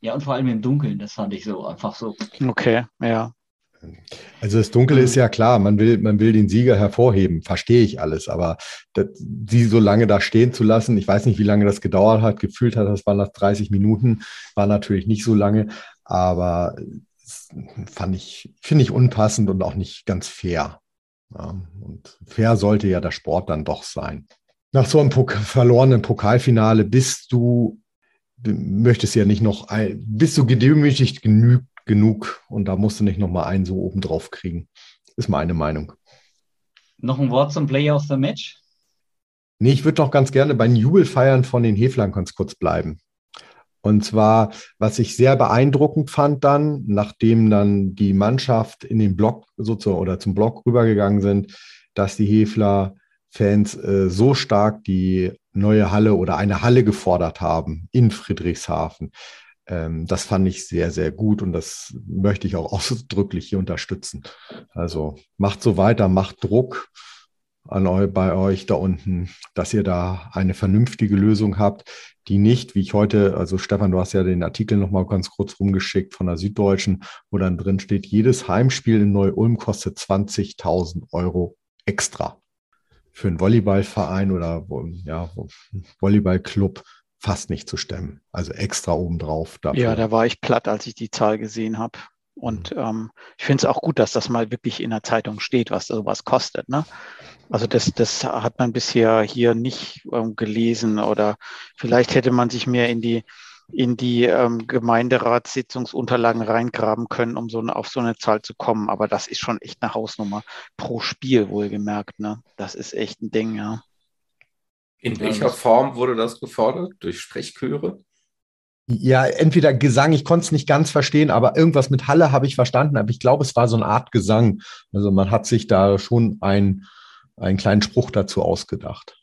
Ja, und vor allem im Dunkeln, das fand ich so einfach so. Okay, ja. Also das Dunkle ist ja klar, man will, man will den Sieger hervorheben, verstehe ich alles, aber das, sie so lange da stehen zu lassen, ich weiß nicht, wie lange das gedauert hat, gefühlt hat, das waren nach 30 Minuten, war natürlich nicht so lange, aber fand ich, finde ich unpassend und auch nicht ganz fair. Ja, und fair sollte ja der Sport dann doch sein. Nach so einem Pok verlorenen Pokalfinale bist du, möchtest ja nicht noch, ein, bist du gedemütigt genug, genug und da musst du nicht noch mal einen so oben drauf kriegen. Ist meine Meinung. Noch ein Wort zum Player of the Match? Nee, ich würde doch ganz gerne bei den Jubelfeiern von den Heflern ganz kurz bleiben. Und zwar, was ich sehr beeindruckend fand dann, nachdem dann die Mannschaft in den Block sozusagen oder zum Block rübergegangen sind, dass die Hefler-Fans äh, so stark die neue Halle oder eine Halle gefordert haben in Friedrichshafen. Ähm, das fand ich sehr, sehr gut und das möchte ich auch ausdrücklich hier unterstützen. Also macht so weiter, macht Druck an eu, bei euch da unten, dass ihr da eine vernünftige Lösung habt, die nicht, wie ich heute, also Stefan, du hast ja den Artikel nochmal ganz kurz rumgeschickt von der Süddeutschen, wo dann drin steht, jedes Heimspiel in Neu-Ulm kostet 20.000 Euro extra. Für einen Volleyballverein oder ja, Volleyballclub fast nicht zu stemmen. Also extra obendrauf. Dafür. Ja, da war ich platt, als ich die Zahl gesehen habe. Und ähm, ich finde es auch gut, dass das mal wirklich in der Zeitung steht, was sowas kostet. Ne? Also das, das hat man bisher hier nicht ähm, gelesen oder vielleicht hätte man sich mehr in die in die ähm, Gemeinderatssitzungsunterlagen reingraben können, um so eine, auf so eine Zahl zu kommen. Aber das ist schon echt eine Hausnummer pro Spiel, wohlgemerkt. Ne? Das ist echt ein Ding, ja. In welcher Form wurde das gefordert? Durch Sprechchöre? Ja, entweder Gesang, ich konnte es nicht ganz verstehen, aber irgendwas mit Halle habe ich verstanden, aber ich glaube, es war so eine Art Gesang. Also man hat sich da schon ein, einen kleinen Spruch dazu ausgedacht.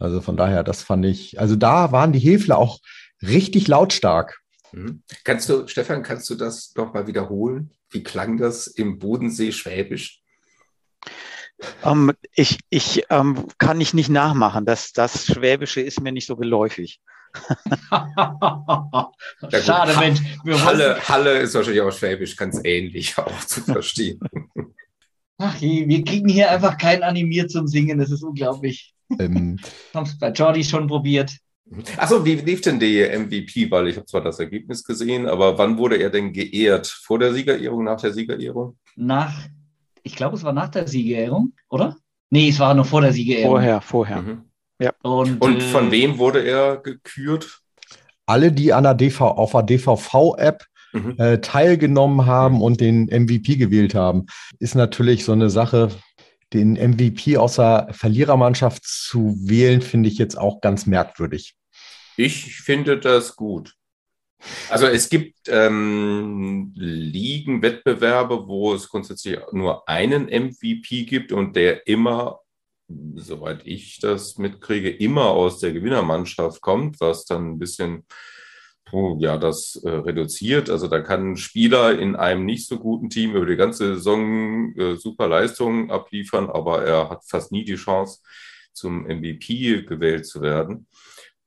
Also von daher, das fand ich, also da waren die Hefler auch richtig lautstark. Mhm. Kannst du, Stefan, kannst du das noch mal wiederholen? Wie klang das im Bodensee Schwäbisch? Ähm, ich ich ähm, kann ich nicht nachmachen. Das, das Schwäbische ist mir nicht so geläufig. Schade, Mensch. Halle, Halle ist wahrscheinlich auch Schwäbisch ganz ähnlich auch zu verstehen. Ach je, wir kriegen hier einfach keinen animiert zum Singen. Das ist unglaublich. Ähm, Haben es bei Jordi schon probiert. Achso, wie lief denn die MVP? Weil ich habe zwar das Ergebnis gesehen, aber wann wurde er denn geehrt? Vor der Siegerehrung, nach der Siegerehrung? Nach, ich glaube, es war nach der Siegerehrung, oder? Nee, es war noch vor der Siegerehrung. Vorher, vorher. Mhm. Ja. Und, Und von äh, wem wurde er gekürt? Alle, die an der DV, auf der DVV-App mhm. äh, teilgenommen haben mhm. und den MVP gewählt haben, ist natürlich so eine Sache. Den MVP aus der Verlierermannschaft zu wählen, finde ich jetzt auch ganz merkwürdig. Ich finde das gut. Also es gibt ähm, Ligen-Wettbewerbe, wo es grundsätzlich nur einen MVP gibt und der immer soweit ich das mitkriege, immer aus der Gewinnermannschaft kommt, was dann ein bisschen ja, das äh, reduziert. Also da kann ein Spieler in einem nicht so guten Team über die ganze Saison äh, super Leistungen abliefern, aber er hat fast nie die Chance, zum MVP gewählt zu werden.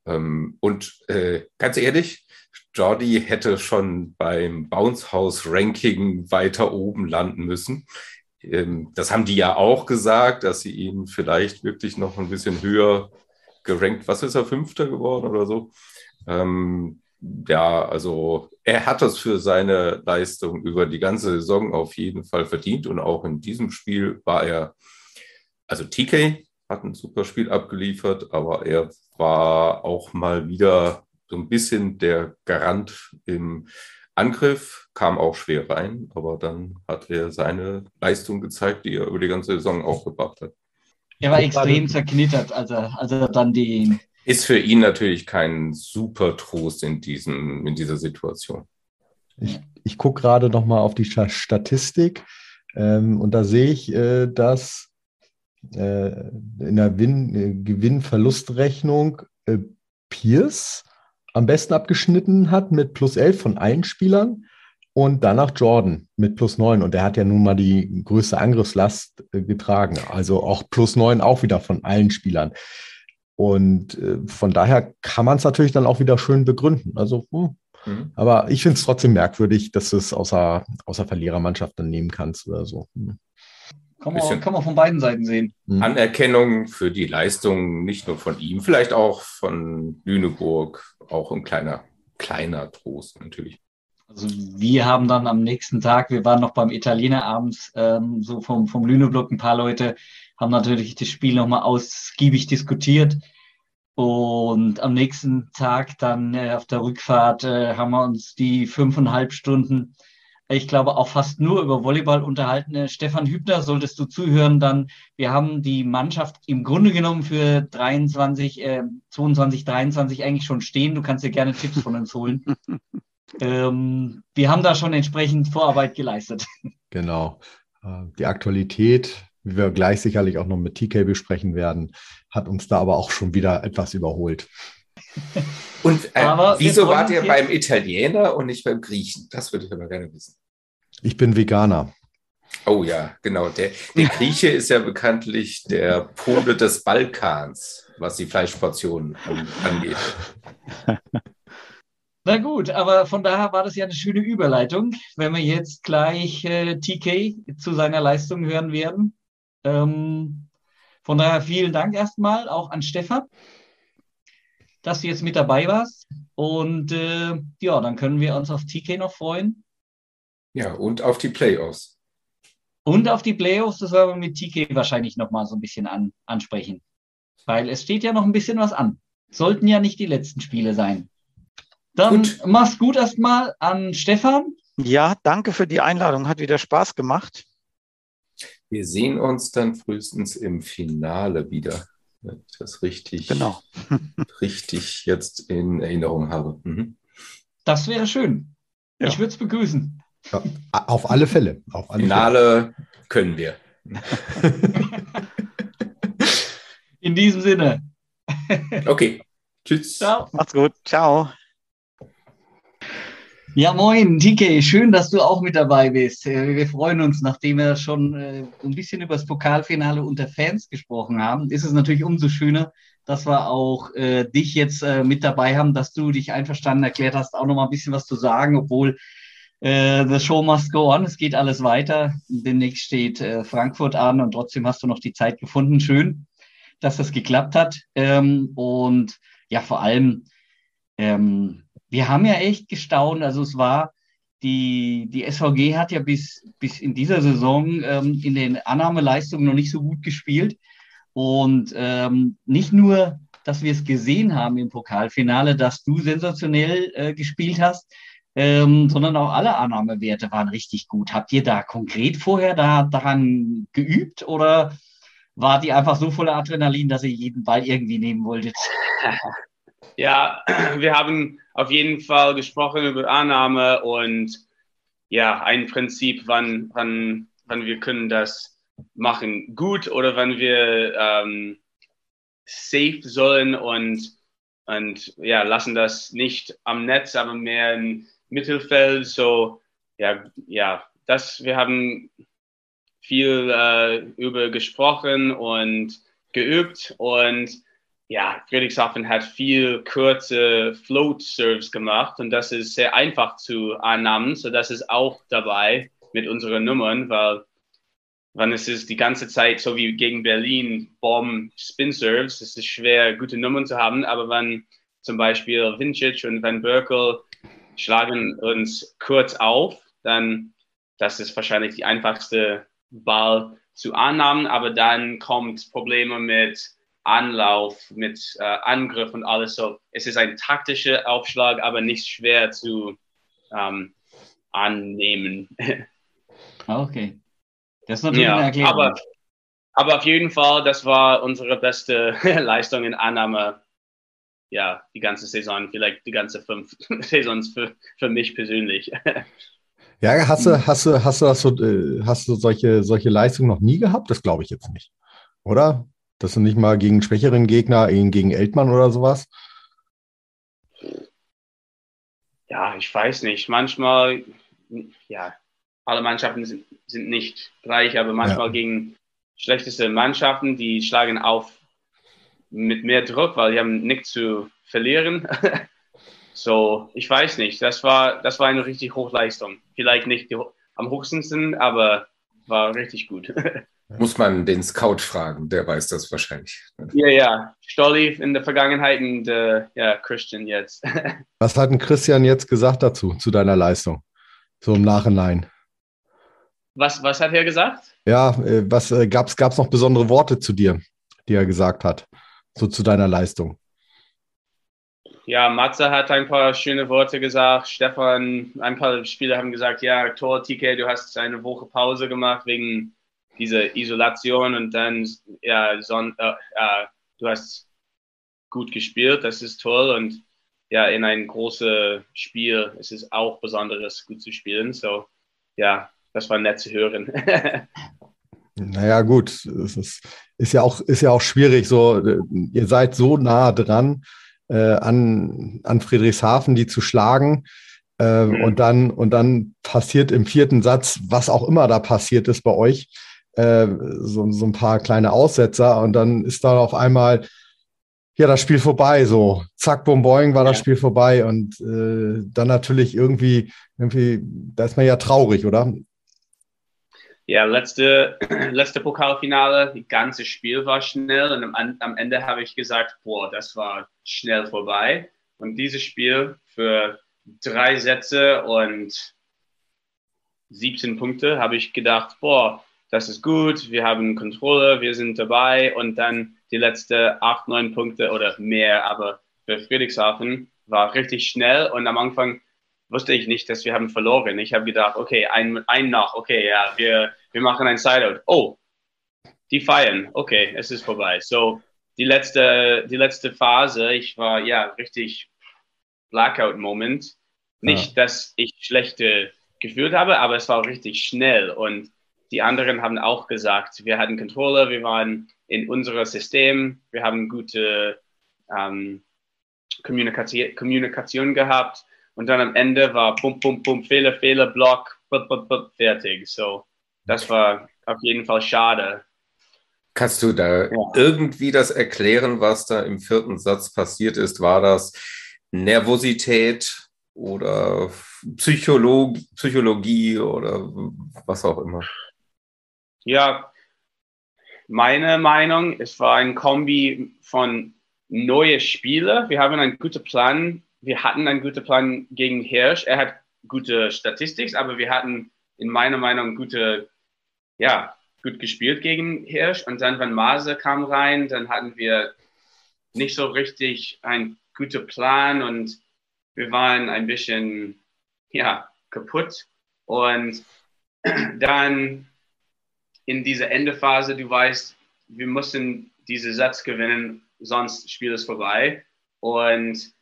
Ähm, und äh, ganz ehrlich, Jordi hätte schon beim Bounce House Ranking weiter oben landen müssen. Ähm, das haben die ja auch gesagt, dass sie ihn vielleicht wirklich noch ein bisschen höher gerankt. Was ist er, Fünfter geworden oder so? Ähm, ja, also er hat das für seine Leistung über die ganze Saison auf jeden Fall verdient und auch in diesem Spiel war er, also TK hat ein super Spiel abgeliefert, aber er war auch mal wieder so ein bisschen der Garant im Angriff kam auch schwer rein, aber dann hat er seine Leistung gezeigt, die er über die ganze Saison auch gebracht hat. Er war extrem zerknittert, als er, als er dann die. Ist für ihn natürlich kein super Trost in, diesem, in dieser Situation. Ich, ich gucke gerade noch mal auf die Statistik ähm, und da sehe ich, äh, dass äh, in der äh, Gewinn-Verlust-Rechnung äh, Pierce am besten abgeschnitten hat mit plus 11 von allen Spielern und danach Jordan mit plus 9. Und der hat ja nun mal die größte Angriffslast äh, getragen. Also auch plus 9 auch wieder von allen Spielern. Und äh, von daher kann man es natürlich dann auch wieder schön begründen. Also, hm. mhm. aber ich finde es trotzdem merkwürdig, dass du es außer, außer Verlierermannschaft dann nehmen kannst oder so. Hm. Kann man, kann man von beiden Seiten sehen. Mhm. Anerkennung für die Leistung, nicht nur von ihm, vielleicht auch von Lüneburg, auch ein kleiner, kleiner Trost natürlich. Also wir haben dann am nächsten Tag, wir waren noch beim Italiener abends, ähm, so vom, vom Lüneblock ein paar Leute, haben natürlich das Spiel nochmal ausgiebig diskutiert. Und am nächsten Tag dann äh, auf der Rückfahrt äh, haben wir uns die fünfeinhalb Stunden ich glaube, auch fast nur über Volleyball unterhalten. Äh, Stefan Hübner, solltest du zuhören, dann, wir haben die Mannschaft im Grunde genommen für 23, äh, 22, 23 eigentlich schon stehen. Du kannst dir gerne Tipps von uns holen. ähm, wir haben da schon entsprechend Vorarbeit geleistet. Genau. Äh, die Aktualität, wie wir gleich sicherlich auch noch mit TK besprechen werden, hat uns da aber auch schon wieder etwas überholt. Und äh, wieso wart ihr beim Italiener und nicht beim Griechen? Das würde ich aber gerne wissen. Ich bin Veganer. Oh ja, genau. Der, der Grieche ist ja bekanntlich der Pole des Balkans, was die Fleischportionen angeht. Na gut, aber von daher war das ja eine schöne Überleitung, wenn wir jetzt gleich äh, TK zu seiner Leistung hören werden. Ähm, von daher vielen Dank erstmal auch an Stefan dass du jetzt mit dabei warst. Und äh, ja, dann können wir uns auf TK noch freuen. Ja, und auf die Playoffs. Und auf die Playoffs, das werden wir mit TK wahrscheinlich nochmal so ein bisschen an, ansprechen. Weil es steht ja noch ein bisschen was an. Sollten ja nicht die letzten Spiele sein. Dann gut. mach's gut erstmal an Stefan. Ja, danke für die Einladung. Hat wieder Spaß gemacht. Wir sehen uns dann frühestens im Finale wieder, wenn ich das richtig, genau. richtig jetzt in Erinnerung habe. Mhm. Das wäre schön. Ja. Ich würde es begrüßen. Ja, auf alle Fälle. Auf alle Finale Fälle. können wir. in diesem Sinne. okay. Tschüss. Ciao. Macht's gut. Ciao. Ja, moin, Tike, schön, dass du auch mit dabei bist. Äh, wir freuen uns, nachdem wir schon äh, ein bisschen über das Pokalfinale unter Fans gesprochen haben, ist es natürlich umso schöner, dass wir auch äh, dich jetzt äh, mit dabei haben, dass du dich einverstanden erklärt hast, auch noch mal ein bisschen was zu sagen, obwohl äh, the show must go on, es geht alles weiter. Demnächst steht äh, Frankfurt an und trotzdem hast du noch die Zeit gefunden. Schön, dass das geklappt hat. Ähm, und ja, vor allem, ähm, wir haben ja echt gestaunt. Also es war, die, die SVG hat ja bis, bis in dieser Saison ähm, in den Annahmeleistungen noch nicht so gut gespielt. Und ähm, nicht nur, dass wir es gesehen haben im Pokalfinale, dass du sensationell äh, gespielt hast, ähm, sondern auch alle Annahmewerte waren richtig gut. Habt ihr da konkret vorher da, daran geübt oder war die einfach so voller Adrenalin, dass ihr jeden Ball irgendwie nehmen wolltet? Ja, wir haben auf jeden Fall gesprochen über Annahme und ja, ein Prinzip, wann, wann, wann wir können das machen gut oder wann wir ähm, safe sollen und, und ja, lassen das nicht am Netz, aber mehr im Mittelfeld. So, ja, ja, das, wir haben viel äh, über gesprochen und geübt und ja, Friedrichshafen hat viel kurze Float-Serves gemacht und das ist sehr einfach zu annehmen. So, das ist auch dabei mit unseren Nummern, weil wenn es ist die ganze Zeit so wie gegen Berlin Bomb Spin Serves, es ist schwer, gute Nummern zu haben, aber wenn zum Beispiel Vincic und Van Berkel schlagen uns kurz auf, dann das ist wahrscheinlich die einfachste Ball zu annehmen, aber dann kommt Probleme mit Anlauf, mit äh, Angriff und alles so. Es ist ein taktischer Aufschlag, aber nicht schwer zu ähm, annehmen. Okay. Das ist natürlich ja, eine Erklärung. Aber, aber auf jeden Fall, das war unsere beste Leistung in Annahme. Ja, die ganze Saison, vielleicht die ganze fünf Saisons für, für mich persönlich. Ja, hast du, hast du, hast du, das so, äh, hast du solche, solche Leistungen noch nie gehabt? Das glaube ich jetzt nicht. Oder? Dass du nicht mal gegen schwächeren Gegner, gegen Eltmann oder sowas? Ja, ich weiß nicht. Manchmal, ja, alle Mannschaften sind, sind nicht gleich, aber manchmal ja. gegen schlechteste Mannschaften, die schlagen auf mit mehr Druck, weil die haben nichts zu verlieren. So, ich weiß nicht. Das war, das war eine richtig Hochleistung. Vielleicht nicht die, am höchsten, aber war richtig gut. Muss man den Scout fragen, der weiß das wahrscheinlich. Ja, ja. Stolli in der Vergangenheit und äh, ja, Christian jetzt. Was hat denn Christian jetzt gesagt dazu, zu deiner Leistung? So im Nachhinein. Was, was hat er gesagt? Ja, äh, was äh, gab es noch besondere Worte zu dir, die er gesagt hat, so zu deiner Leistung? ja, Matze hat ein paar schöne Worte gesagt. Stefan, ein paar Spieler haben gesagt, ja, Tor, TK, du hast eine Woche Pause gemacht wegen dieser Isolation und dann, ja, son, äh, äh, du hast gut gespielt, das ist toll und ja, in ein großes Spiel ist es auch besonderes, gut zu spielen. So, ja, das war nett zu hören. naja, gut, es ist, ist, ja auch, ist ja auch schwierig, so, ihr seid so nah dran äh, an, an Friedrichshafen, die zu schlagen. Äh, mhm. und, dann, und dann passiert im vierten Satz, was auch immer da passiert ist bei euch, äh, so, so ein paar kleine Aussetzer. Und dann ist da auf einmal ja, das Spiel vorbei, so zack, bum, boing, war das Spiel vorbei und äh, dann natürlich irgendwie, irgendwie, da ist man ja traurig, oder? Ja, letzte, letzte Pokalfinale, das ganze Spiel war schnell und am, am Ende habe ich gesagt, boah, das war schnell vorbei. Und dieses Spiel für drei Sätze und 17 Punkte habe ich gedacht, boah, das ist gut, wir haben Kontrolle, wir sind dabei. Und dann die letzte acht, neun Punkte oder mehr, aber für Friedrichshafen war richtig schnell und am Anfang wusste ich nicht, dass wir haben verloren. Ich habe gedacht, okay, ein, ein noch, okay, ja, wir, wir machen ein Sideout. Oh, die feiern, okay, es ist vorbei. So, die letzte, die letzte Phase, ich war ja richtig Blackout-Moment. Nicht, ja. dass ich schlechte gefühlt habe, aber es war richtig schnell und die anderen haben auch gesagt, wir hatten Controller, wir waren in unserem System, wir haben gute ähm, Kommunikation, Kommunikation gehabt und dann am Ende war Pum, Pum, Pum, Fehler, Fehler, Block, bup, bup, bup, fertig. So, das war auf jeden Fall schade. Kannst du da ja. irgendwie das erklären, was da im vierten Satz passiert ist? War das Nervosität oder Psycholog Psychologie oder was auch immer? Ja, meine Meinung, es war ein Kombi von neue Spiele. Wir haben einen guten Plan. Wir hatten einen guten Plan gegen Hirsch. Er hat gute Statistik, aber wir hatten in meiner Meinung gute, ja, gut gespielt gegen Hirsch. Und dann, wenn Mase kam rein, dann hatten wir nicht so richtig einen guten Plan und wir waren ein bisschen, ja, kaputt. Und dann in dieser Endephase, du weißt, wir mussten diese Satz gewinnen, sonst Spiel ist vorbei. Und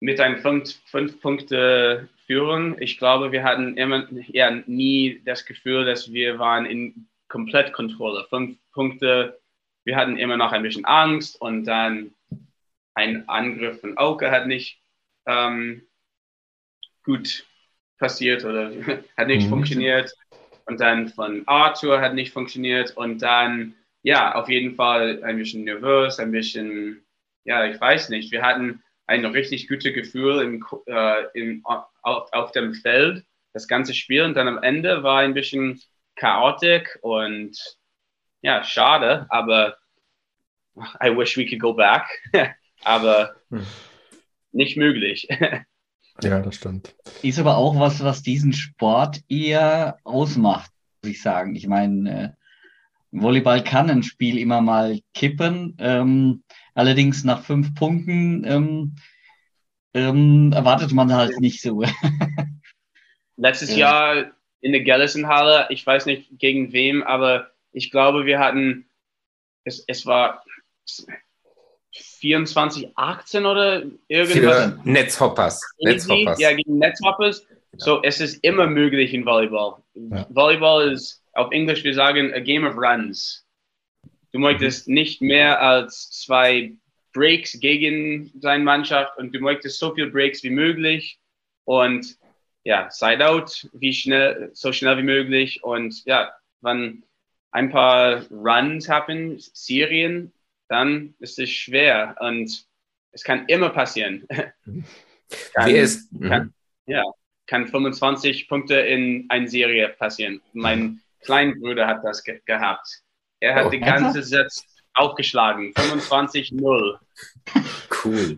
mit einem fünf, fünf Punkte Führung, ich glaube, wir hatten immer ja nie das Gefühl, dass wir waren in komplett Kontrolle. Fünf Punkte, wir hatten immer noch ein bisschen Angst und dann ein Angriff von Oke hat nicht ähm, gut passiert oder hat nicht mhm. funktioniert. Und dann von Arthur hat nicht funktioniert. Und dann, ja, auf jeden Fall ein bisschen nervös, ein bisschen, ja, ich weiß nicht. Wir hatten ein richtig gutes Gefühl im, äh, im, auf, auf dem Feld, das ganze Spiel. Und dann am Ende war ein bisschen chaotisch und ja, schade, aber I wish we could go back. aber hm. nicht möglich. Ja, das stimmt. Ist aber auch was, was diesen Sport eher ausmacht, muss ich sagen. Ich meine, äh, Volleyball kann ein Spiel immer mal kippen. Ähm, allerdings nach fünf Punkten ähm, ähm, erwartet man halt nicht so. Letztes ja. Jahr in der Gallison-Halle, ich weiß nicht gegen wem, aber ich glaube, wir hatten, es, es war 24, 18 oder irgendwas. Für Netzhoppers. Netzhoppers. Ja, gegen Netzhoppers. So, es ist immer möglich in Volleyball. Ja. Volleyball ist auf Englisch, wir sagen, a game of runs. Du möchtest mhm. nicht mehr als zwei Breaks gegen deine Mannschaft und du möchtest so viele Breaks wie möglich und ja, Side Out wie schnell, so schnell wie möglich und ja, wenn ein paar Runs happen, Serien, dann ist es schwer und es kann immer passieren. kann, Wie ist, kann, mhm. ja, kann 25 Punkte in eine Serie passieren. Mein Kleinbruder hat das ge gehabt. Er hat oh, die ganze Satz aufgeschlagen. 25-0. Cool.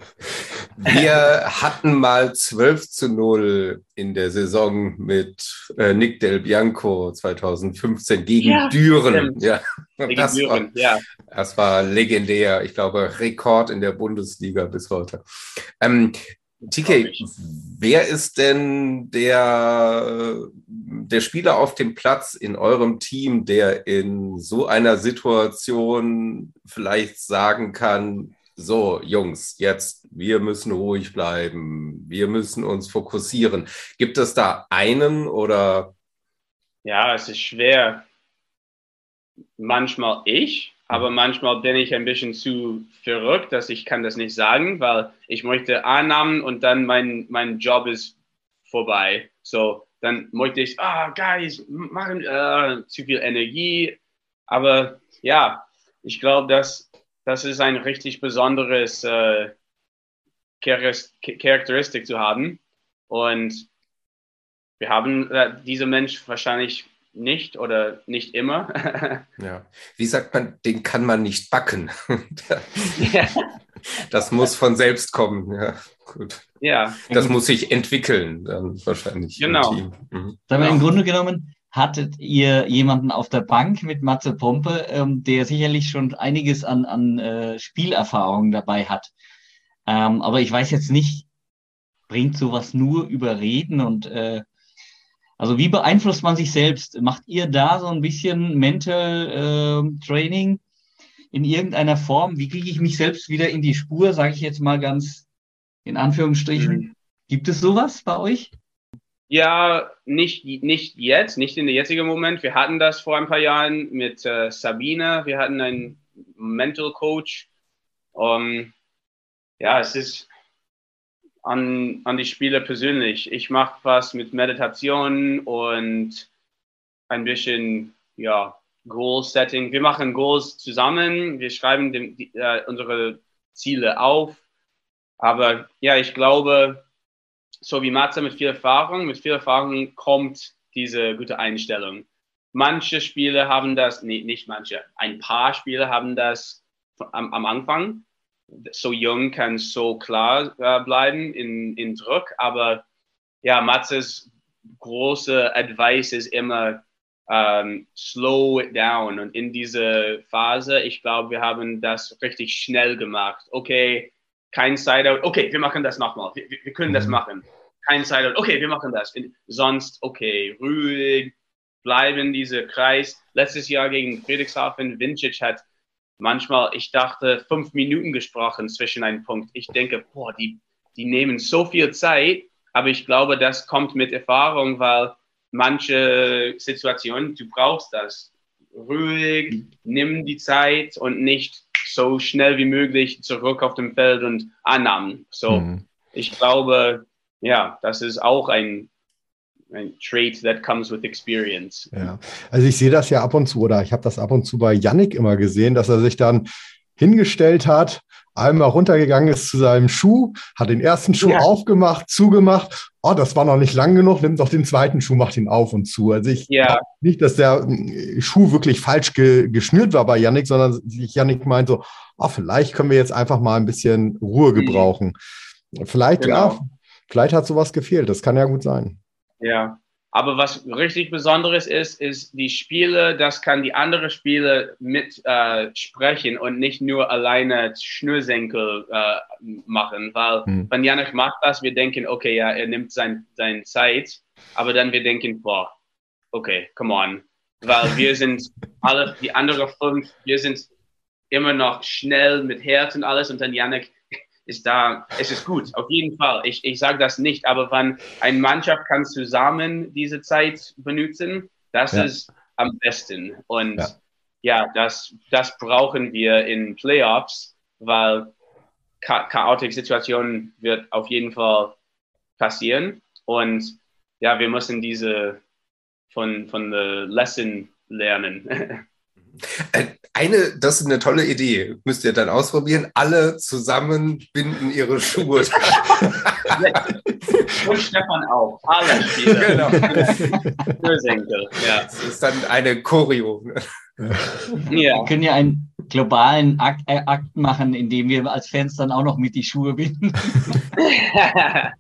Wir hatten mal 12 zu 0 in der Saison mit äh, Nick Del Bianco 2015 gegen ja, Düren. Ja, gegen das, Düren, war, ja. das war legendär. Ich glaube, Rekord in der Bundesliga bis heute. Ähm, TK, wer ist denn der, der Spieler auf dem Platz in eurem Team, der in so einer Situation vielleicht sagen kann, so Jungs, jetzt, wir müssen ruhig bleiben, wir müssen uns fokussieren. Gibt es da einen oder? Ja, es ist schwer. Manchmal ich, aber manchmal bin ich ein bisschen zu verrückt, dass ich kann das nicht sagen, weil ich möchte Annahmen und dann mein, mein Job ist vorbei. So, dann möchte ich, ah, oh, guys, machen äh, zu viel Energie. Aber ja, ich glaube, dass das ist ein richtig besonderes äh, Charakteristik zu haben. Und wir haben äh, diese Mensch wahrscheinlich nicht oder nicht immer. ja. Wie sagt man, den kann man nicht backen. Das muss von selbst kommen, ja. Gut. Ja. Das muss sich entwickeln, dann wahrscheinlich. Genau. Im, mhm. Im genau. Grunde genommen hattet ihr jemanden auf der Bank mit Matze Pompe, ähm, der sicherlich schon einiges an, an äh, Spielerfahrung dabei hat. Ähm, aber ich weiß jetzt nicht, bringt sowas nur über Reden und äh, also wie beeinflusst man sich selbst? Macht ihr da so ein bisschen Mental äh, Training in irgendeiner Form? Wie kriege ich mich selbst wieder in die Spur, sage ich jetzt mal ganz in Anführungsstrichen? Mhm. Gibt es sowas bei euch? Ja, nicht, nicht jetzt, nicht in der jetzigen Moment. Wir hatten das vor ein paar Jahren mit äh, Sabine. Wir hatten einen Mental Coach. Um, ja, es ist an, an die Spieler persönlich. Ich mache was mit Meditation und ein bisschen, ja, Goal Setting. Wir machen Goals zusammen. Wir schreiben dem, die, äh, unsere Ziele auf. Aber ja, ich glaube, so wie Matze mit viel Erfahrung, mit viel Erfahrung kommt diese gute Einstellung. Manche Spiele haben das, nee, nicht manche, ein paar Spiele haben das am, am Anfang. So jung kann so klar äh, bleiben in, in Druck, aber ja, Matzes große Advice ist immer um, slow it down. Und in dieser Phase, ich glaube, wir haben das richtig schnell gemacht. Okay, kein Sideout. Okay, wir machen das nochmal. Wir, wir können das mhm. machen. Kein Sideout. Okay, wir machen das. Sonst, okay, ruhig, bleiben dieser Kreis. Letztes Jahr gegen Friedrichshafen, Vincic hat manchmal, ich dachte, fünf Minuten gesprochen zwischen einem Punkt. Ich denke, boah, die, die nehmen so viel Zeit, aber ich glaube, das kommt mit Erfahrung, weil manche Situationen, du brauchst das. Ruhig, nimm die Zeit und nicht so schnell wie möglich zurück auf dem Feld und Annahmen. So, mhm. ich glaube, ja, das ist auch ein, ein Trait that comes with experience. Ja, also ich sehe das ja ab und zu, oder ich habe das ab und zu bei Yannick immer gesehen, dass er sich dann hingestellt hat, einmal runtergegangen ist zu seinem Schuh, hat den ersten Schuh ja. aufgemacht, zugemacht. Oh, das war noch nicht lang genug, nimmt doch den zweiten Schuh, macht ihn auf und zu. Also ich ja. nicht, dass der äh, Schuh wirklich falsch ge geschnürt war bei Yannick, sondern Yannick meint so, oh, vielleicht können wir jetzt einfach mal ein bisschen Ruhe mhm. gebrauchen. Mhm. Vielleicht, genau. ja, vielleicht hat sowas gefehlt. Das kann ja gut sein. Ja, aber was richtig Besonderes ist, ist die Spiele, das kann die anderen Spiele mit äh, sprechen und nicht nur alleine Schnürsenkel äh, machen. Weil hm. wenn Janik macht das, wir denken, okay, ja, er nimmt sein, sein Zeit, aber dann wir denken, boah, okay, come on. Weil wir sind alle, die anderen fünf, wir sind immer noch schnell mit Herz und alles und dann Janik ist da, es ist gut, auf jeden Fall. Ich, ich sage das nicht, aber wenn eine Mannschaft kann zusammen diese Zeit benutzen, das ja. ist am besten. Und ja, ja das, das brauchen wir in Playoffs, weil cha chaotische Situationen wird auf jeden Fall passieren. Und ja, wir müssen diese von, von der Lesson lernen. Äh, eine, das ist eine tolle Idee. Müsst ihr dann ausprobieren. Alle zusammen binden ihre Schuhe. Und Stefan auch. Alle Spieler. Genau. Schnürsenkel. Ja. Das ist dann eine Choreo. Ja. Wir können ja einen globalen Akt, äh, Akt machen, indem wir als Fans dann auch noch mit die Schuhe binden.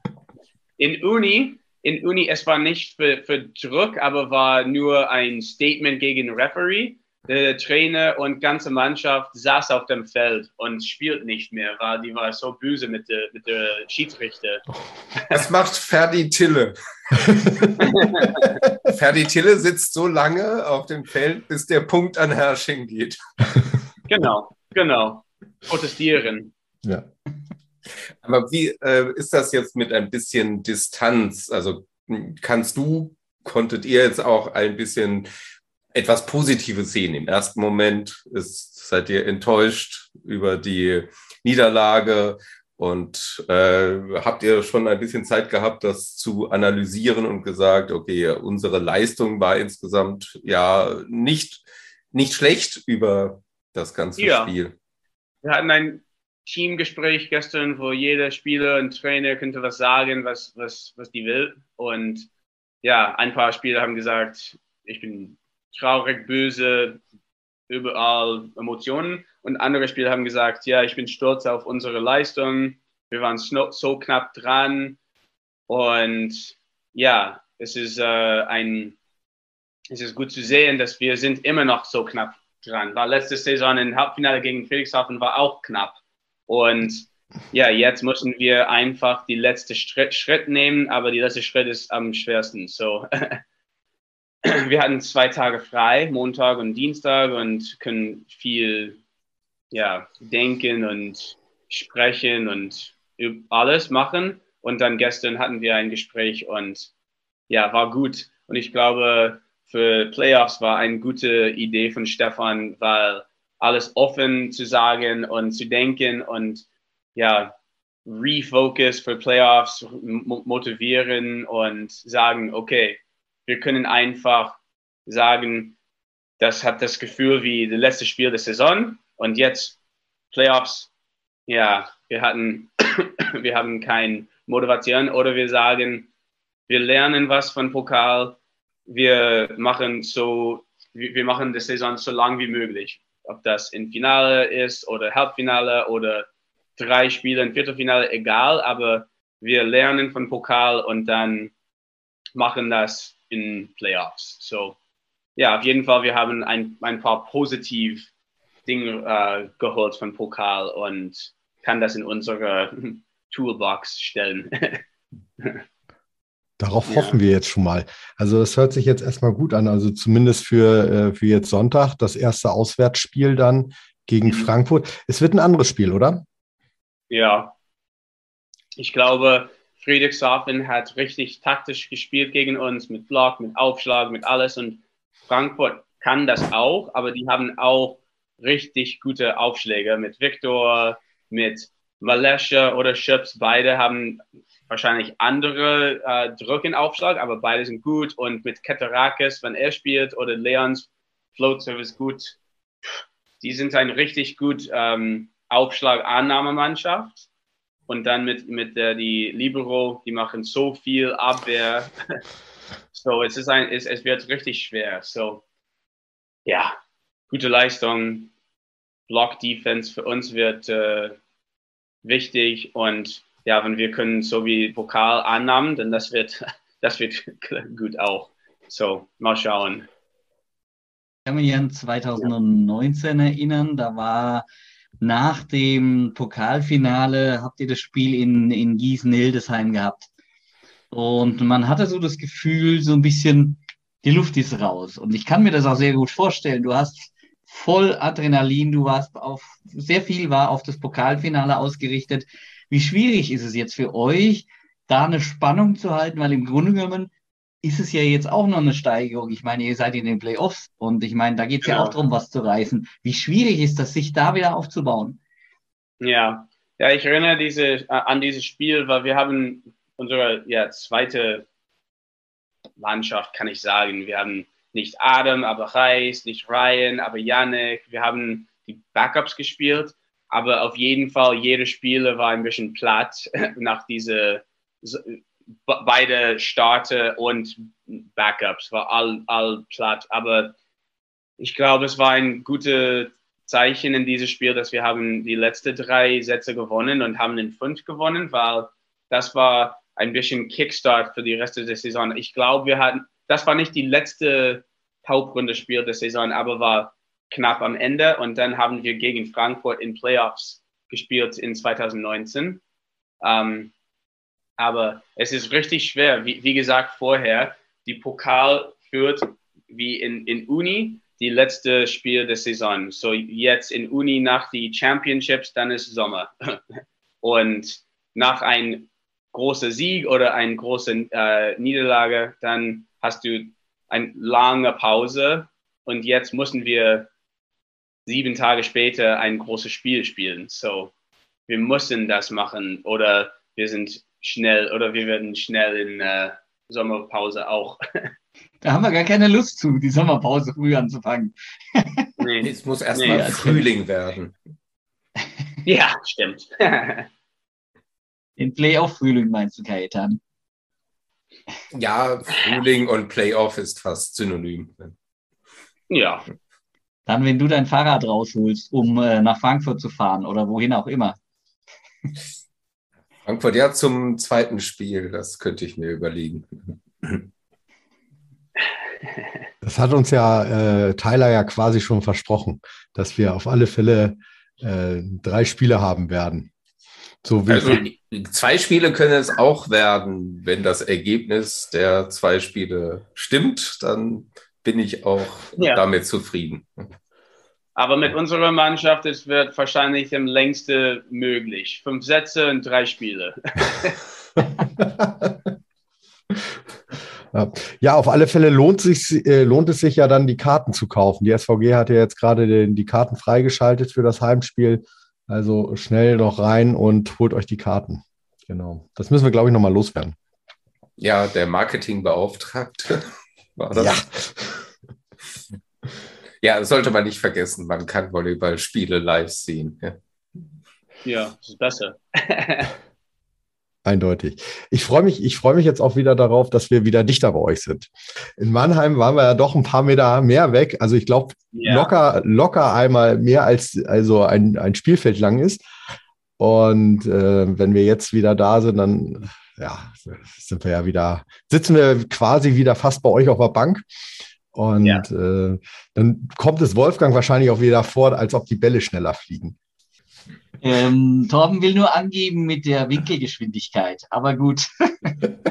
In Uni in Uni, es war nicht für, für Druck, aber war nur ein Statement gegen Referee der Trainer und ganze Mannschaft saß auf dem Feld und spielt nicht mehr, weil die war so böse mit der, mit der Schiedsrichter. Das macht Ferdi Tille. Ferdi Tille sitzt so lange auf dem Feld, bis der Punkt an Herrsching geht. Genau, genau. Protestieren. Ja. Aber wie äh, ist das jetzt mit ein bisschen Distanz? Also kannst du, konntet ihr jetzt auch ein bisschen etwas Positives sehen. Im ersten Moment ist, seid ihr enttäuscht über die Niederlage und äh, habt ihr schon ein bisschen Zeit gehabt, das zu analysieren und gesagt, okay, unsere Leistung war insgesamt ja nicht, nicht schlecht über das ganze ja. Spiel. Wir hatten ein Teamgespräch gestern, wo jeder Spieler und Trainer könnte was sagen, was, was, was die will. Und ja, ein paar Spieler haben gesagt, ich bin traurig, böse, überall Emotionen. Und andere Spieler haben gesagt, ja, ich bin stolz auf unsere Leistung. Wir waren so knapp dran. Und ja, es ist äh, ein, es ist gut zu sehen, dass wir sind immer noch so knapp dran. Weil letzte Saison im Halbfinale gegen Felixhafen war auch knapp. Und ja, jetzt müssen wir einfach die letzte Schritt, Schritt nehmen, aber die letzte Schritt ist am schwersten. So, wir hatten zwei Tage frei, Montag und Dienstag und können viel ja, denken und sprechen und alles machen. Und dann gestern hatten wir ein Gespräch und ja, war gut. Und ich glaube, für Playoffs war eine gute Idee von Stefan, weil alles offen zu sagen und zu denken und ja, refocus für Playoffs motivieren und sagen, okay, wir können einfach sagen, das hat das Gefühl wie das letzte Spiel der Saison. Und jetzt Playoffs, ja, wir hatten, wir haben keine Motivation. Oder wir sagen, wir lernen was von Pokal, wir machen so, wir machen die Saison so lang wie möglich. Ob das im Finale ist oder Halbfinale oder drei Spiele im Viertelfinale, egal, aber wir lernen von Pokal und dann machen das in Playoffs. So, ja, auf jeden Fall, wir haben ein, ein paar positiv Dinge äh, geholt von Pokal und kann das in unsere Toolbox stellen. Darauf ja. hoffen wir jetzt schon mal. Also das hört sich jetzt erstmal gut an. Also zumindest für, äh, für jetzt Sonntag, das erste Auswärtsspiel dann gegen mhm. Frankfurt. Es wird ein anderes Spiel, oder? Ja. Ich glaube, Friedrichshafen hat richtig taktisch gespielt gegen uns, mit Block, mit Aufschlag, mit alles. Und Frankfurt kann das auch, aber die haben auch richtig gute Aufschläge mit Viktor, mit Malesha oder Schöps. Beide haben wahrscheinlich andere äh, Drückenaufschlag, aber beide sind gut. Und mit Ketarakis, wenn er spielt, oder Leons Float Service gut, die sind ein richtig gut ähm, Aufschlag-Annahmemannschaft. Und dann mit, mit der, die Libero, die machen so viel Abwehr. so, es, ist ein, es, es wird richtig schwer. So, ja, gute Leistung. Block-Defense für uns wird äh, wichtig und ja, wenn wir können so wie Pokal annahmen, dann das wird, das wird gut auch. So, mal schauen. Ich kann mich an 2019 erinnern, da war nach dem Pokalfinale, habt ihr das Spiel in, in Gießen-Hildesheim gehabt. Und man hatte so das Gefühl, so ein bisschen, die Luft ist raus. Und ich kann mir das auch sehr gut vorstellen. Du hast voll Adrenalin, du warst auf, sehr viel war auf das Pokalfinale ausgerichtet. Wie schwierig ist es jetzt für euch, da eine Spannung zu halten? Weil im Grunde genommen ist es ja jetzt auch noch eine Steigerung. Ich meine, ihr seid in den Playoffs und ich meine, da geht es ja. ja. auch darum, was zu reißen. Wie schwierig ist das, sich da wieder aufzubauen? Ja, ja, ich erinnere diese, äh, an dieses Spiel, weil wir haben unsere ja, zweite Mannschaft, kann ich sagen. Wir haben nicht Adam, aber Reis, nicht Ryan, aber Yannick. Wir haben die Backups gespielt aber auf jeden Fall, jede Spiele war ein bisschen platt nach diese beide Starter und Backups war all, all platt. Aber ich glaube, es war ein gutes Zeichen in diesem Spiel, dass wir haben die letzten drei Sätze gewonnen und haben den fünf gewonnen, weil das war ein bisschen Kickstart für die Reste der Saison. Ich glaube, wir hatten, das war nicht die letzte Hauptrunde-Spiel der Saison, aber war knapp am Ende und dann haben wir gegen Frankfurt in Playoffs gespielt in 2019. Ähm, aber es ist richtig schwer. Wie, wie, gesagt vorher, die Pokal führt wie in, in Uni die letzte Spiel der Saison. So jetzt in Uni nach die Championships, dann ist Sommer. Und nach einem großen Sieg oder einer großen äh, Niederlage, dann hast du eine lange Pause und jetzt müssen wir sieben Tage später ein großes Spiel spielen. So, wir müssen das machen oder wir sind schnell oder wir werden schnell in äh, Sommerpause auch. Da haben wir gar keine Lust zu, die Sommerpause früh anzufangen. nee, es muss erstmal nee, Frühling werden. Ja, stimmt. Den Playoff-Frühling meinst du, Kajetan? Ja, Frühling und Playoff ist fast synonym. Ja. Dann, wenn du dein Fahrrad rausholst, um äh, nach Frankfurt zu fahren oder wohin auch immer. Frankfurt, ja, zum zweiten Spiel, das könnte ich mir überlegen. Das hat uns ja äh, Tyler ja quasi schon versprochen, dass wir auf alle Fälle äh, drei Spiele haben werden. So also, zwei Spiele können es auch werden. Wenn das Ergebnis der zwei Spiele stimmt, dann bin ich auch ja. damit zufrieden. Aber mit unserer Mannschaft es wird wahrscheinlich am längsten möglich. Fünf Sätze und drei Spiele. ja, auf alle Fälle lohnt, sich, äh, lohnt es sich ja dann, die Karten zu kaufen. Die SVG hat ja jetzt gerade die Karten freigeschaltet für das Heimspiel. Also schnell noch rein und holt euch die Karten. Genau. Das müssen wir, glaube ich, nochmal loswerden. Ja, der Marketingbeauftragte war das. Ja. Ja, das sollte man nicht vergessen. Man kann Volleyballspiele live sehen. Ja, ja das ist besser. Eindeutig. Ich freue mich, ich freue mich jetzt auch wieder darauf, dass wir wieder dichter bei euch sind. In Mannheim waren wir ja doch ein paar Meter mehr weg. Also ich glaube, ja. locker, locker einmal mehr als also ein, ein Spielfeld lang ist. Und äh, wenn wir jetzt wieder da sind, dann ja, sind wir ja wieder, sitzen wir quasi wieder fast bei euch auf der Bank. Und ja. äh, dann kommt es Wolfgang wahrscheinlich auch wieder vor, als ob die Bälle schneller fliegen. Ähm, Torben will nur angeben mit der Winkelgeschwindigkeit, aber gut.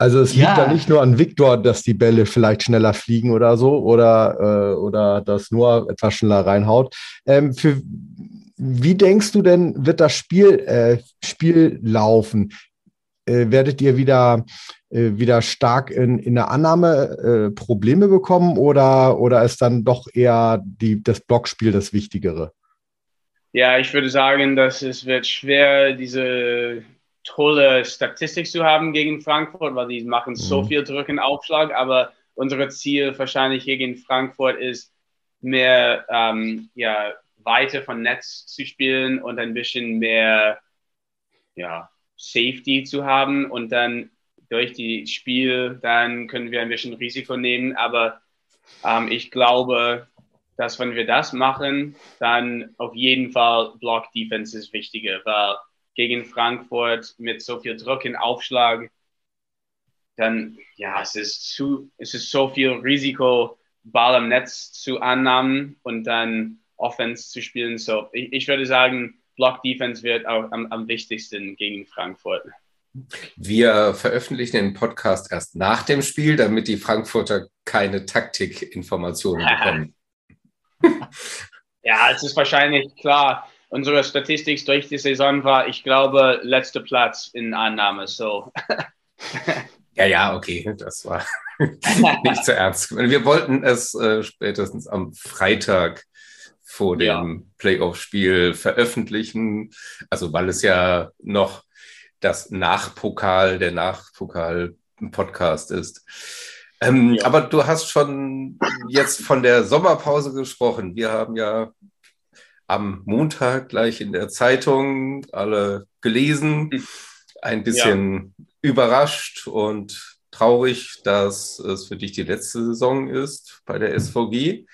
Also es liegt da nicht nur an Viktor, dass die Bälle vielleicht schneller fliegen oder so oder, äh, oder dass nur etwas schneller reinhaut. Ähm, für, wie denkst du denn, wird das Spiel, äh, Spiel laufen? Äh, werdet ihr wieder, wieder stark in, in der Annahme äh, Probleme bekommen oder, oder ist dann doch eher die, das Blockspiel das Wichtigere? Ja, ich würde sagen, dass es wird schwer, diese tolle Statistik zu haben gegen Frankfurt, weil die machen so mhm. viel Druck und Aufschlag, aber unser Ziel wahrscheinlich hier gegen Frankfurt ist, mehr ähm, ja, weiter von Netz zu spielen und ein bisschen mehr ja, Safety zu haben und dann durch die Spiel, dann können wir ein bisschen Risiko nehmen, aber ähm, ich glaube, dass wenn wir das machen, dann auf jeden Fall Block Defense ist wichtiger, weil gegen Frankfurt mit so viel Druck und Aufschlag, dann, ja, es ist zu, es ist so viel Risiko, Ball am Netz zu annehmen und dann Offense zu spielen. So, ich, ich würde sagen, Block Defense wird auch am, am wichtigsten gegen Frankfurt. Wir veröffentlichen den Podcast erst nach dem Spiel, damit die Frankfurter keine Taktikinformationen bekommen ja, es ist wahrscheinlich klar. Unsere Statistik durch die Saison war, ich glaube, letzter Platz in Annahme. So. ja, ja, okay, das war nicht so ernst. Wir wollten es äh, spätestens am Freitag vor dem ja. Playoff-Spiel veröffentlichen. Also, weil es ja noch das Nachpokal, der Nachpokal-Podcast ist. Ähm, ja. Aber du hast schon jetzt von der Sommerpause gesprochen. Wir haben ja am Montag gleich in der Zeitung alle gelesen, ein bisschen ja. überrascht und traurig, dass es für dich die letzte Saison ist bei der SVG.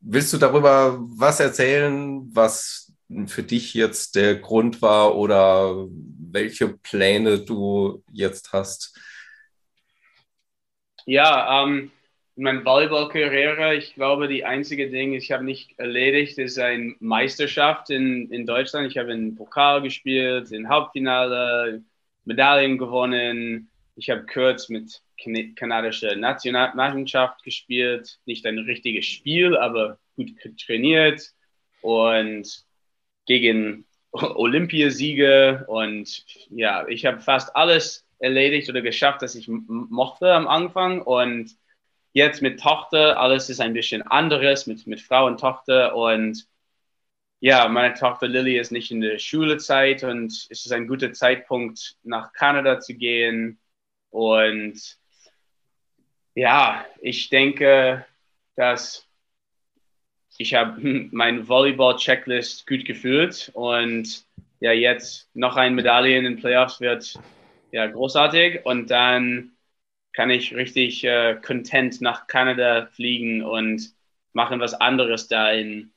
Willst du darüber was erzählen, was für dich jetzt der Grund war oder welche Pläne du jetzt hast? Ja, ähm, meine Volleyball-Karriere, ich glaube, die einzige Ding, ich habe nicht erledigt, ist eine Meisterschaft in, in Deutschland. Ich habe in Pokal gespielt, in Hauptfinale, Medaillen gewonnen. Ich habe kurz mit kanadischer Nationalmannschaft gespielt. Nicht ein richtiges Spiel, aber gut trainiert und gegen Olympiasiege. Und ja, ich habe fast alles erledigt oder geschafft, das ich mochte am Anfang. Und jetzt mit Tochter, alles ist ein bisschen anderes mit, mit Frau und Tochter. Und ja, meine Tochter Lilly ist nicht in der Schulezeit und es ist ein guter Zeitpunkt, nach Kanada zu gehen. Und ja, ich denke, dass ich habe mein Volleyball-Checklist gut gefühlt und ja, jetzt noch ein Medaille in den Playoffs wird ja, großartig. Und dann kann ich richtig äh, content nach Kanada fliegen und machen was anderes da in,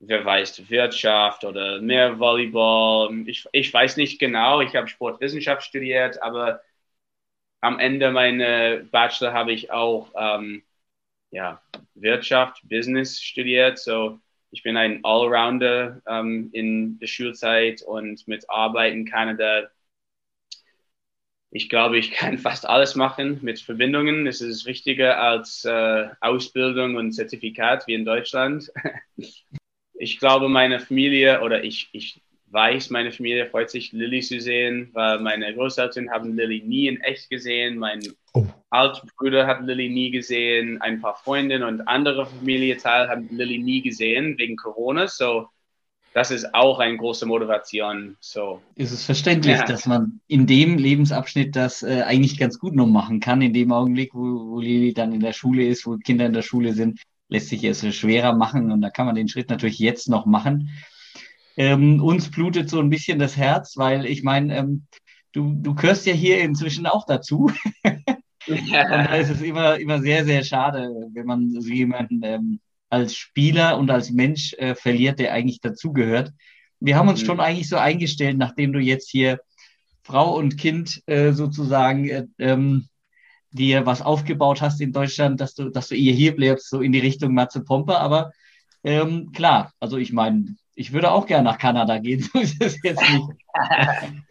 wer weiß, Wirtschaft oder mehr Volleyball. Ich, ich weiß nicht genau. Ich habe Sportwissenschaft studiert, aber am Ende meiner Bachelor habe ich auch ähm, ja, Wirtschaft, Business studiert. So ich bin ein Allrounder ähm, in der Schulzeit und mit Arbeit in Kanada. Ich glaube, ich kann fast alles machen mit Verbindungen. Es ist wichtiger als äh, Ausbildung und Zertifikat wie in Deutschland. ich glaube, meine Familie oder ich, ich weiß, meine Familie freut sich, Lilly zu sehen, weil meine Großeltern haben Lilly nie in echt gesehen. Mein oh. Altbruder hat Lilly nie gesehen. Ein paar Freundinnen und andere Familienteile haben Lilly nie gesehen wegen Corona. So, das ist auch eine große Motivation. So. Ist es verständlich, ja. dass man in dem Lebensabschnitt das äh, eigentlich ganz gut noch machen kann, in dem Augenblick, wo, wo Lilly dann in der Schule ist, wo Kinder in der Schule sind, lässt sich es schwerer machen und da kann man den Schritt natürlich jetzt noch machen. Ähm, uns blutet so ein bisschen das Herz, weil ich meine, ähm, du, du gehörst ja hier inzwischen auch dazu. und da ist es immer, immer sehr, sehr schade, wenn man so jemanden ähm, als Spieler und als Mensch äh, verliert, der eigentlich dazugehört. Wir haben uns mhm. schon eigentlich so eingestellt, nachdem du jetzt hier Frau und Kind äh, sozusagen äh, ähm, dir was aufgebaut hast in Deutschland, dass du, dass du eher hier bleibst, so in die Richtung Matze Pompe. Aber ähm, klar, also ich meine, ich würde auch gerne nach Kanada gehen, so ist es jetzt nicht.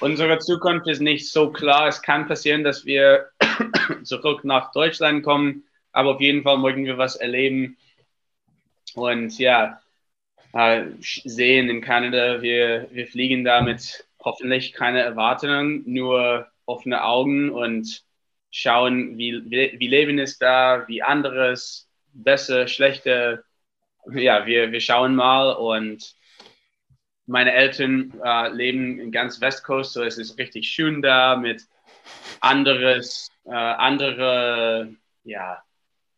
Unsere Zukunft ist nicht so klar. Es kann passieren, dass wir zurück nach Deutschland kommen, aber auf jeden Fall möchten wir was erleben. Und ja, sehen in Kanada, wir, wir fliegen da mit hoffentlich keine Erwartungen, nur offene Augen und schauen, wie, wie Leben ist da, wie anderes, besser, schlechter ja, wir, wir schauen mal und meine Eltern äh, leben in ganz Westcoast, so es ist richtig schön da mit anderes, äh, andere, ja,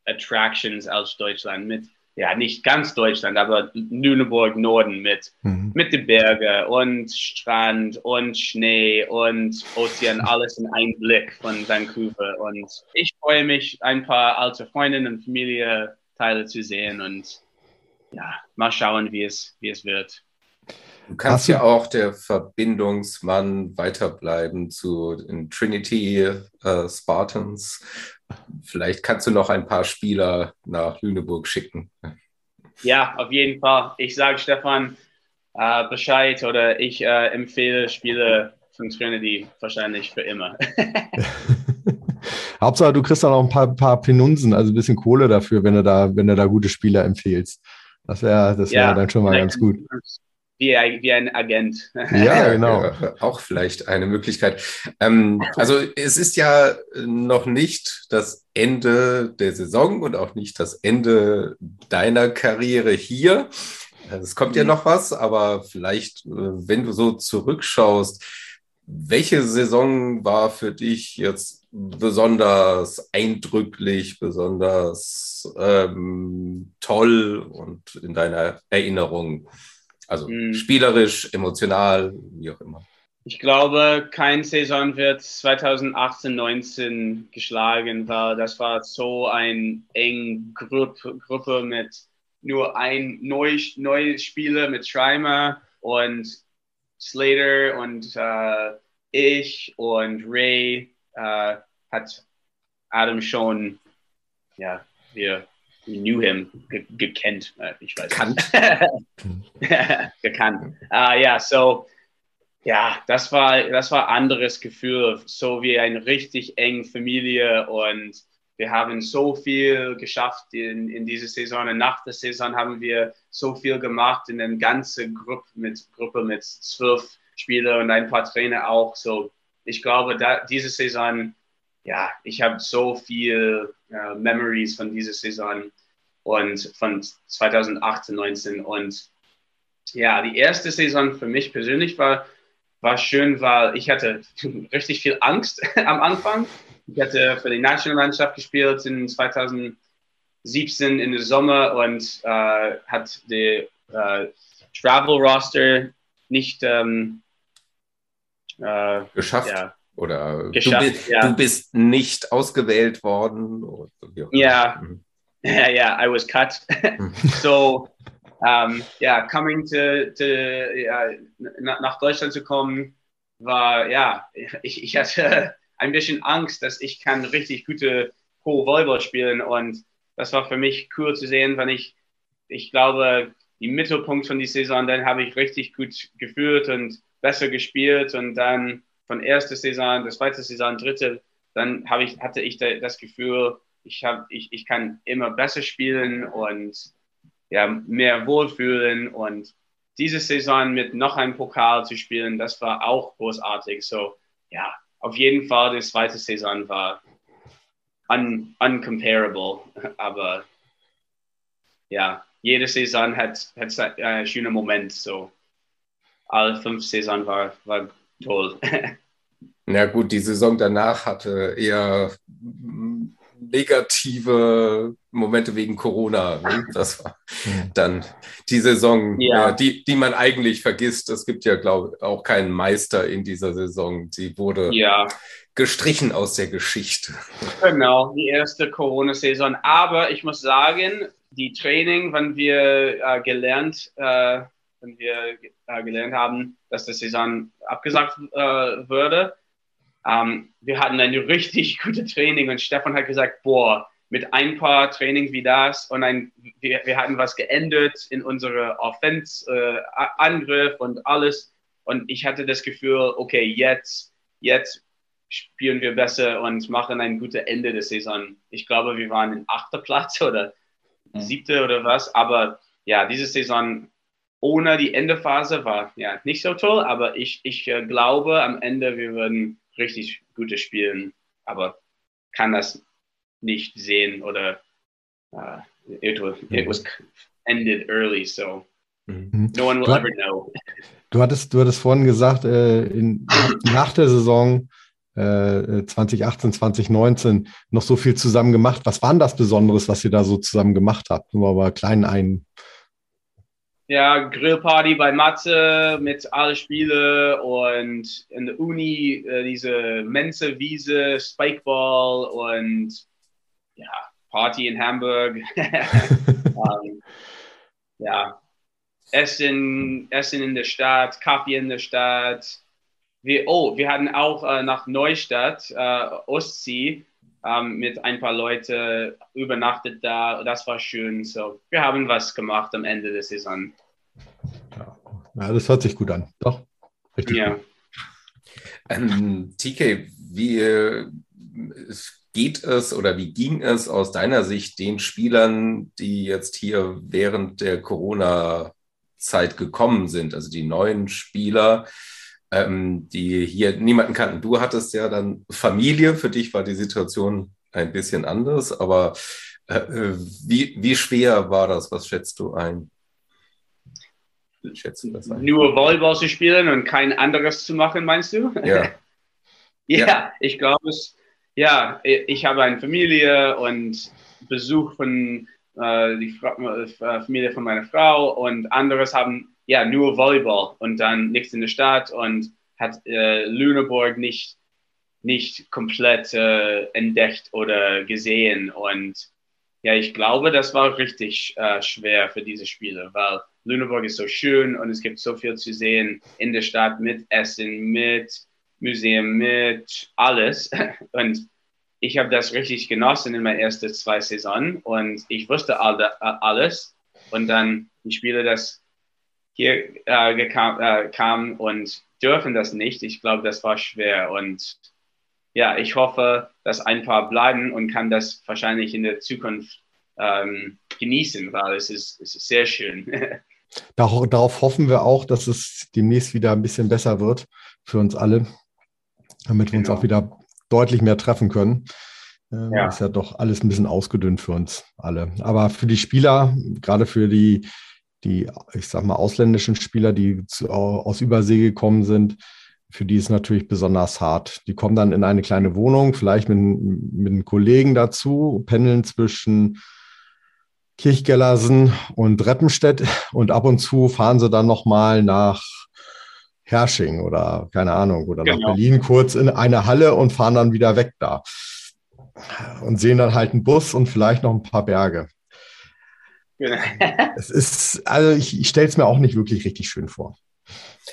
Attractions als Deutschland mit, ja, nicht ganz Deutschland, aber Lüneburg Norden mit, mhm. mit den Bergen und Strand und Schnee und Ozean, alles in einem Blick von Vancouver. Und ich freue mich, ein paar alte Freundinnen und Familienteile zu sehen und ja, mal schauen, wie es, wie es wird. Du kannst ja auch der Verbindungsmann weiterbleiben zu den Trinity äh, Spartans. Vielleicht kannst du noch ein paar Spieler nach Lüneburg schicken. Ja, auf jeden Fall. Ich sage Stefan äh, Bescheid oder ich äh, empfehle Spiele von Trinity wahrscheinlich für immer. Hauptsache, du kriegst dann auch ein paar, paar Penunsen, also ein bisschen Kohle dafür, wenn du da, wenn du da gute Spieler empfehlst. Das wäre das wär ja, dann schon mal ganz gut. Wie, wie ein Agent. Ja, genau. Ja, auch vielleicht eine Möglichkeit. Ähm, also es ist ja noch nicht das Ende der Saison und auch nicht das Ende deiner Karriere hier. Es kommt ja mhm. noch was, aber vielleicht, äh, wenn du so zurückschaust, welche Saison war für dich jetzt besonders eindrücklich, besonders ähm, toll und in deiner Erinnerung? Also mhm. spielerisch, emotional, wie auch immer. Ich glaube, kein Saison wird 2018, 19 geschlagen, weil das war so ein eng Gruppe, Gruppe mit nur ein neues neue Spieler mit Schreimer und Slater und äh, ich und Ray äh, hat Adam schon, ja, wir, we knew him, ge gekannt, äh, ich weiß Gekannt. gekannt. Uh, ja, so, ja, das war, das war anderes Gefühl, so wie eine richtig enge Familie und wir haben so viel geschafft in, in dieser Saison. Und nach der Saison haben wir so viel gemacht in einer ganzen Gruppe mit, Gruppe mit zwölf Spieler und ein paar Trainer auch. So, ich glaube, da, diese Saison, ja, ich habe so viel uh, Memories von dieser Saison und von 2018, 19 und ja, die erste Saison für mich persönlich war, war schön, weil ich hatte richtig viel Angst am Anfang. Ich hatte für die Nationalmannschaft gespielt in 2017 in der Sommer und äh, hat die äh, Travel Roster nicht ähm, äh, geschafft. Ja. Oder geschafft, du, bist, ja. du, bist, nicht ausgewählt worden. Ja, mhm. ja, ja, I was cut. Mhm. so, um, ja, coming to, to ja, nach Deutschland zu kommen, war, ja, ich, ich hatte ein bisschen Angst, dass ich kann richtig gute Pro-Volleyball spielen und das war für mich cool zu sehen, wenn ich ich glaube, die Mittelpunkt von der Saison, dann habe ich richtig gut gefühlt und besser gespielt und dann von erster Saison, der zweite Saison, dritte, dann habe ich, hatte ich das Gefühl, ich, hab, ich, ich kann immer besser spielen und ja, mehr wohlfühlen. Und diese Saison mit noch einem Pokal zu spielen, das war auch großartig. So, ja, auf jeden Fall, die zweite Saison war un, uncomparable, aber ja, jede Saison hat, hat einen schönen Moment. So, alle fünf Saison war, war toll. Ja gut, die Saison danach hatte eher negative Momente wegen Corona. Ne? Das war dann die Saison, ja. die, die man eigentlich vergisst. Es gibt ja, glaube ich, auch keinen Meister in dieser Saison. Sie wurde ja. gestrichen aus der Geschichte. Genau, die erste Corona-Saison. Aber ich muss sagen, die Training, wenn wir äh, gelernt, äh, wenn wir äh, gelernt haben, dass die Saison abgesagt äh, würde, ähm, wir hatten ein richtig gutes Training und Stefan hat gesagt, boah, mit ein paar Trainings wie das und ein, wir, wir hatten was geändert in unsere Offense-Angriff äh, und alles. Und ich hatte das Gefühl, okay, jetzt, jetzt spielen wir besser und machen ein gutes Ende der Saison. Ich glaube, wir waren in achter Platz oder siebte oder was. Aber ja, diese Saison ohne die Endephase war ja nicht so toll, aber ich, ich äh, glaube, am Ende wir würden richtig gute spielen, aber kann das nicht sehen oder uh, it, was, it was ended early, so mhm. no one will du, ever know. Du hattest, du hattest vorhin gesagt, äh, in, nach der Saison äh, 2018, 2019 noch so viel zusammen gemacht. Was war denn das Besonderes, was ihr da so zusammen gemacht habt? Nur mal kleinen ein ja, Grillparty bei Matze mit allen Spielen und in der Uni äh, diese Mensa Wiese, Spikeball und ja, Party in Hamburg. um, ähm, ja, Essen, Essen in der Stadt, Kaffee in der Stadt. Wir, oh, wir hatten auch äh, nach Neustadt, äh, Ostsee, ähm, mit ein paar Leuten übernachtet da. Das war schön. So, wir haben was gemacht am Ende der Saison. Ja, das hört sich gut an. Doch, richtig. Ja. Ähm, TK, wie geht es oder wie ging es aus deiner Sicht den Spielern, die jetzt hier während der Corona-Zeit gekommen sind, also die neuen Spieler? Ähm, die hier niemanden kannten. Du hattest ja dann Familie, für dich war die Situation ein bisschen anders, aber äh, wie, wie schwer war das? Was schätzt du ein? Schätzt du das ein? Nur Volleyball zu spielen und kein anderes zu machen, meinst du? Ja. ja, ja, ich glaube es. Ja, ich habe eine Familie und Besuch von äh, die äh, Familie von meiner Frau und anderes haben ja, nur Volleyball und dann nichts in der Stadt und hat äh, Lüneburg nicht, nicht komplett äh, entdeckt oder gesehen. Und ja, ich glaube, das war richtig äh, schwer für diese Spiele, weil Lüneburg ist so schön und es gibt so viel zu sehen in der Stadt mit Essen, mit Museum, mit alles. Und ich habe das richtig genossen in meinen ersten zwei Saisonen und ich wusste alle, alles. Und dann die Spiele, das hier äh, gekam, äh, kamen und dürfen das nicht. Ich glaube, das war schwer. Und ja, ich hoffe, dass ein paar bleiben und kann das wahrscheinlich in der Zukunft ähm, genießen, weil es ist, es ist sehr schön. Darauf hoffen wir auch, dass es demnächst wieder ein bisschen besser wird für uns alle, damit wir genau. uns auch wieder deutlich mehr treffen können. Ähm, ja. Ist ja doch alles ein bisschen ausgedünnt für uns alle. Aber für die Spieler, gerade für die die, ich sag mal, ausländischen Spieler, die zu, aus Übersee gekommen sind, für die ist natürlich besonders hart. Die kommen dann in eine kleine Wohnung, vielleicht mit, mit einem Kollegen dazu, pendeln zwischen Kirchgellersen und Reppenstedt und ab und zu fahren sie dann nochmal nach Hersching oder keine Ahnung oder genau. nach Berlin kurz in eine Halle und fahren dann wieder weg da und sehen dann halt einen Bus und vielleicht noch ein paar Berge. Es ist, also ich, ich stelle es mir auch nicht wirklich richtig schön vor.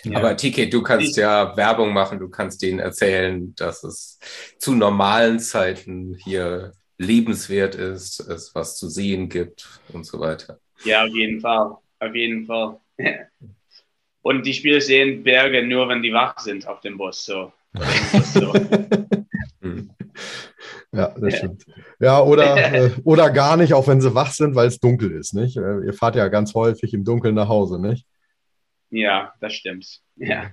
Ja. Aber TK, du kannst ja Werbung machen, du kannst denen erzählen, dass es zu normalen Zeiten hier lebenswert ist, es was zu sehen gibt und so weiter. Ja, auf jeden Fall. Auf jeden Fall. Und die Spieler sehen Berge nur, wenn die wach sind auf dem Bus. So. so. Ja, das stimmt. Ja, oder, äh, oder gar nicht, auch wenn sie wach sind, weil es dunkel ist, nicht? Äh, ihr fahrt ja ganz häufig im Dunkeln nach Hause, nicht? Ja, das stimmt. Ja.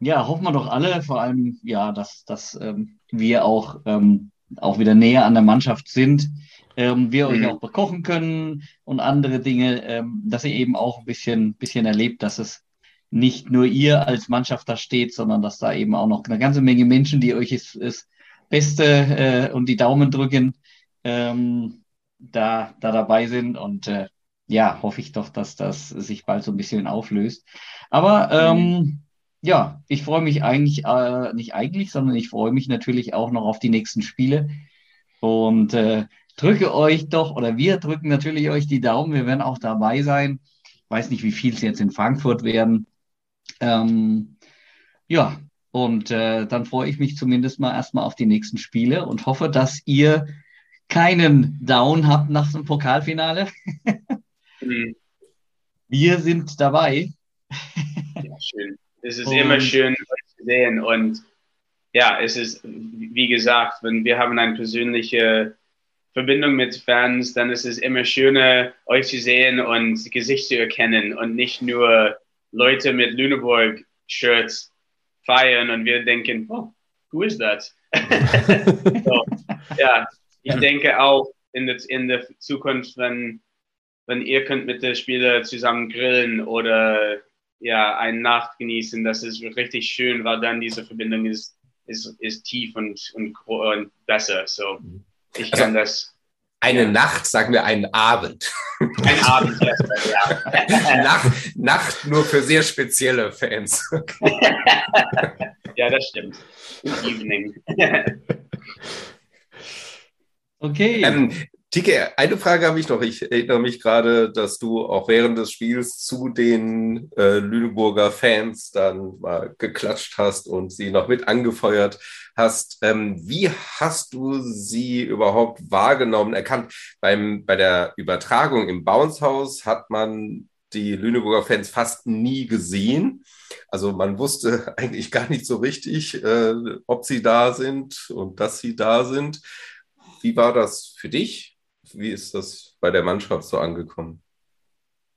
Ja, hoffen wir doch alle, vor allem, ja, dass, dass ähm, wir auch, ähm, auch wieder näher an der Mannschaft sind, ähm, wir mhm. euch auch bekochen können und andere Dinge, ähm, dass ihr eben auch ein bisschen, bisschen erlebt, dass es nicht nur ihr als Mannschaft da steht, sondern dass da eben auch noch eine ganze Menge Menschen, die euch es, es Beste äh, und die Daumen drücken, ähm, da, da dabei sind. Und äh, ja, hoffe ich doch, dass das sich bald so ein bisschen auflöst. Aber ähm, ja, ich freue mich eigentlich, äh, nicht eigentlich, sondern ich freue mich natürlich auch noch auf die nächsten Spiele. Und äh, drücke euch doch, oder wir drücken natürlich euch die Daumen. Wir werden auch dabei sein. Ich weiß nicht, wie viel es jetzt in Frankfurt werden. Ähm, ja, und äh, dann freue ich mich zumindest mal erstmal auf die nächsten Spiele und hoffe, dass ihr keinen Down habt nach dem Pokalfinale. mhm. Wir sind dabei. Ja, schön. Es ist und, immer schön, euch zu sehen. Und ja, es ist, wie gesagt, wenn wir haben eine persönliche Verbindung mit Fans, dann ist es immer schöner, euch zu sehen und Gesicht zu erkennen und nicht nur Leute mit Lüneburg-Shirts feiern und wir denken, oh, who is that? so, ja, ich denke auch in der, in der Zukunft, wenn, wenn ihr könnt mit den Spielern zusammen grillen oder ja, eine Nacht genießen, das ist richtig schön, weil dann diese Verbindung ist, ist, ist tief und, und, und besser. So, ich kann also, das eine Nacht, sagen wir einen Abend. Ein Abend, ja. Nacht, Nacht nur für sehr spezielle Fans. ja, das stimmt. Evening. okay. Ähm, Tike, eine Frage habe ich noch. Ich erinnere mich gerade, dass du auch während des Spiels zu den äh, Lüneburger Fans dann mal geklatscht hast und sie noch mit angefeuert hast. Ähm, wie hast du sie überhaupt wahrgenommen, erkannt? Beim, bei der Übertragung im Bounce hat man die Lüneburger Fans fast nie gesehen. Also man wusste eigentlich gar nicht so richtig, äh, ob sie da sind und dass sie da sind. Wie war das für dich? Wie ist das bei der Mannschaft so angekommen?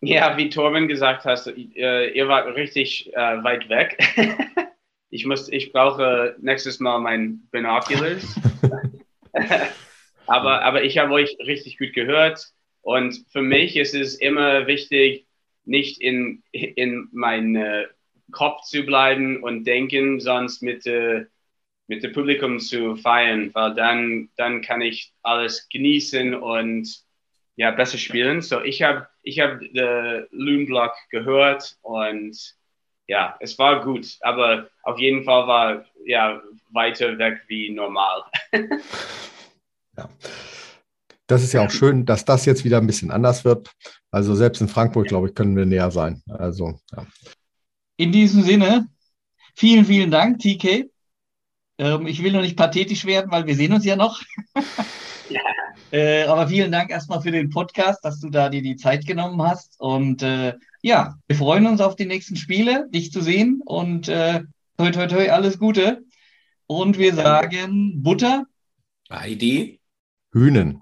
Ja, wie Torben gesagt hast, äh, ihr wart richtig äh, weit weg. ich muss, ich brauche nächstes Mal mein Binoculars. aber, aber ich habe euch richtig gut gehört. Und für mich ist es immer wichtig, nicht in, in meinem Kopf zu bleiben und denken, sonst mit, äh, mit dem Publikum zu feiern, weil dann, dann kann ich alles genießen und ja, besser spielen. So, ich habe ich hab den Loon gehört und ja, es war gut, aber auf jeden Fall war ja weiter weg wie normal. ja. Das ist ja auch schön, dass das jetzt wieder ein bisschen anders wird. Also selbst in Frankfurt, glaube ich, können wir näher sein. Also, ja. In diesem Sinne, vielen, vielen Dank, TK. Ähm, ich will noch nicht pathetisch werden, weil wir sehen uns ja noch. ja. Äh, aber vielen Dank erstmal für den Podcast, dass du da dir die Zeit genommen hast. Und äh, ja, wir freuen uns auf die nächsten Spiele, dich zu sehen. Und äh, toi, toi, toi, alles Gute. Und wir sagen Butter. Heidi. Hühnen.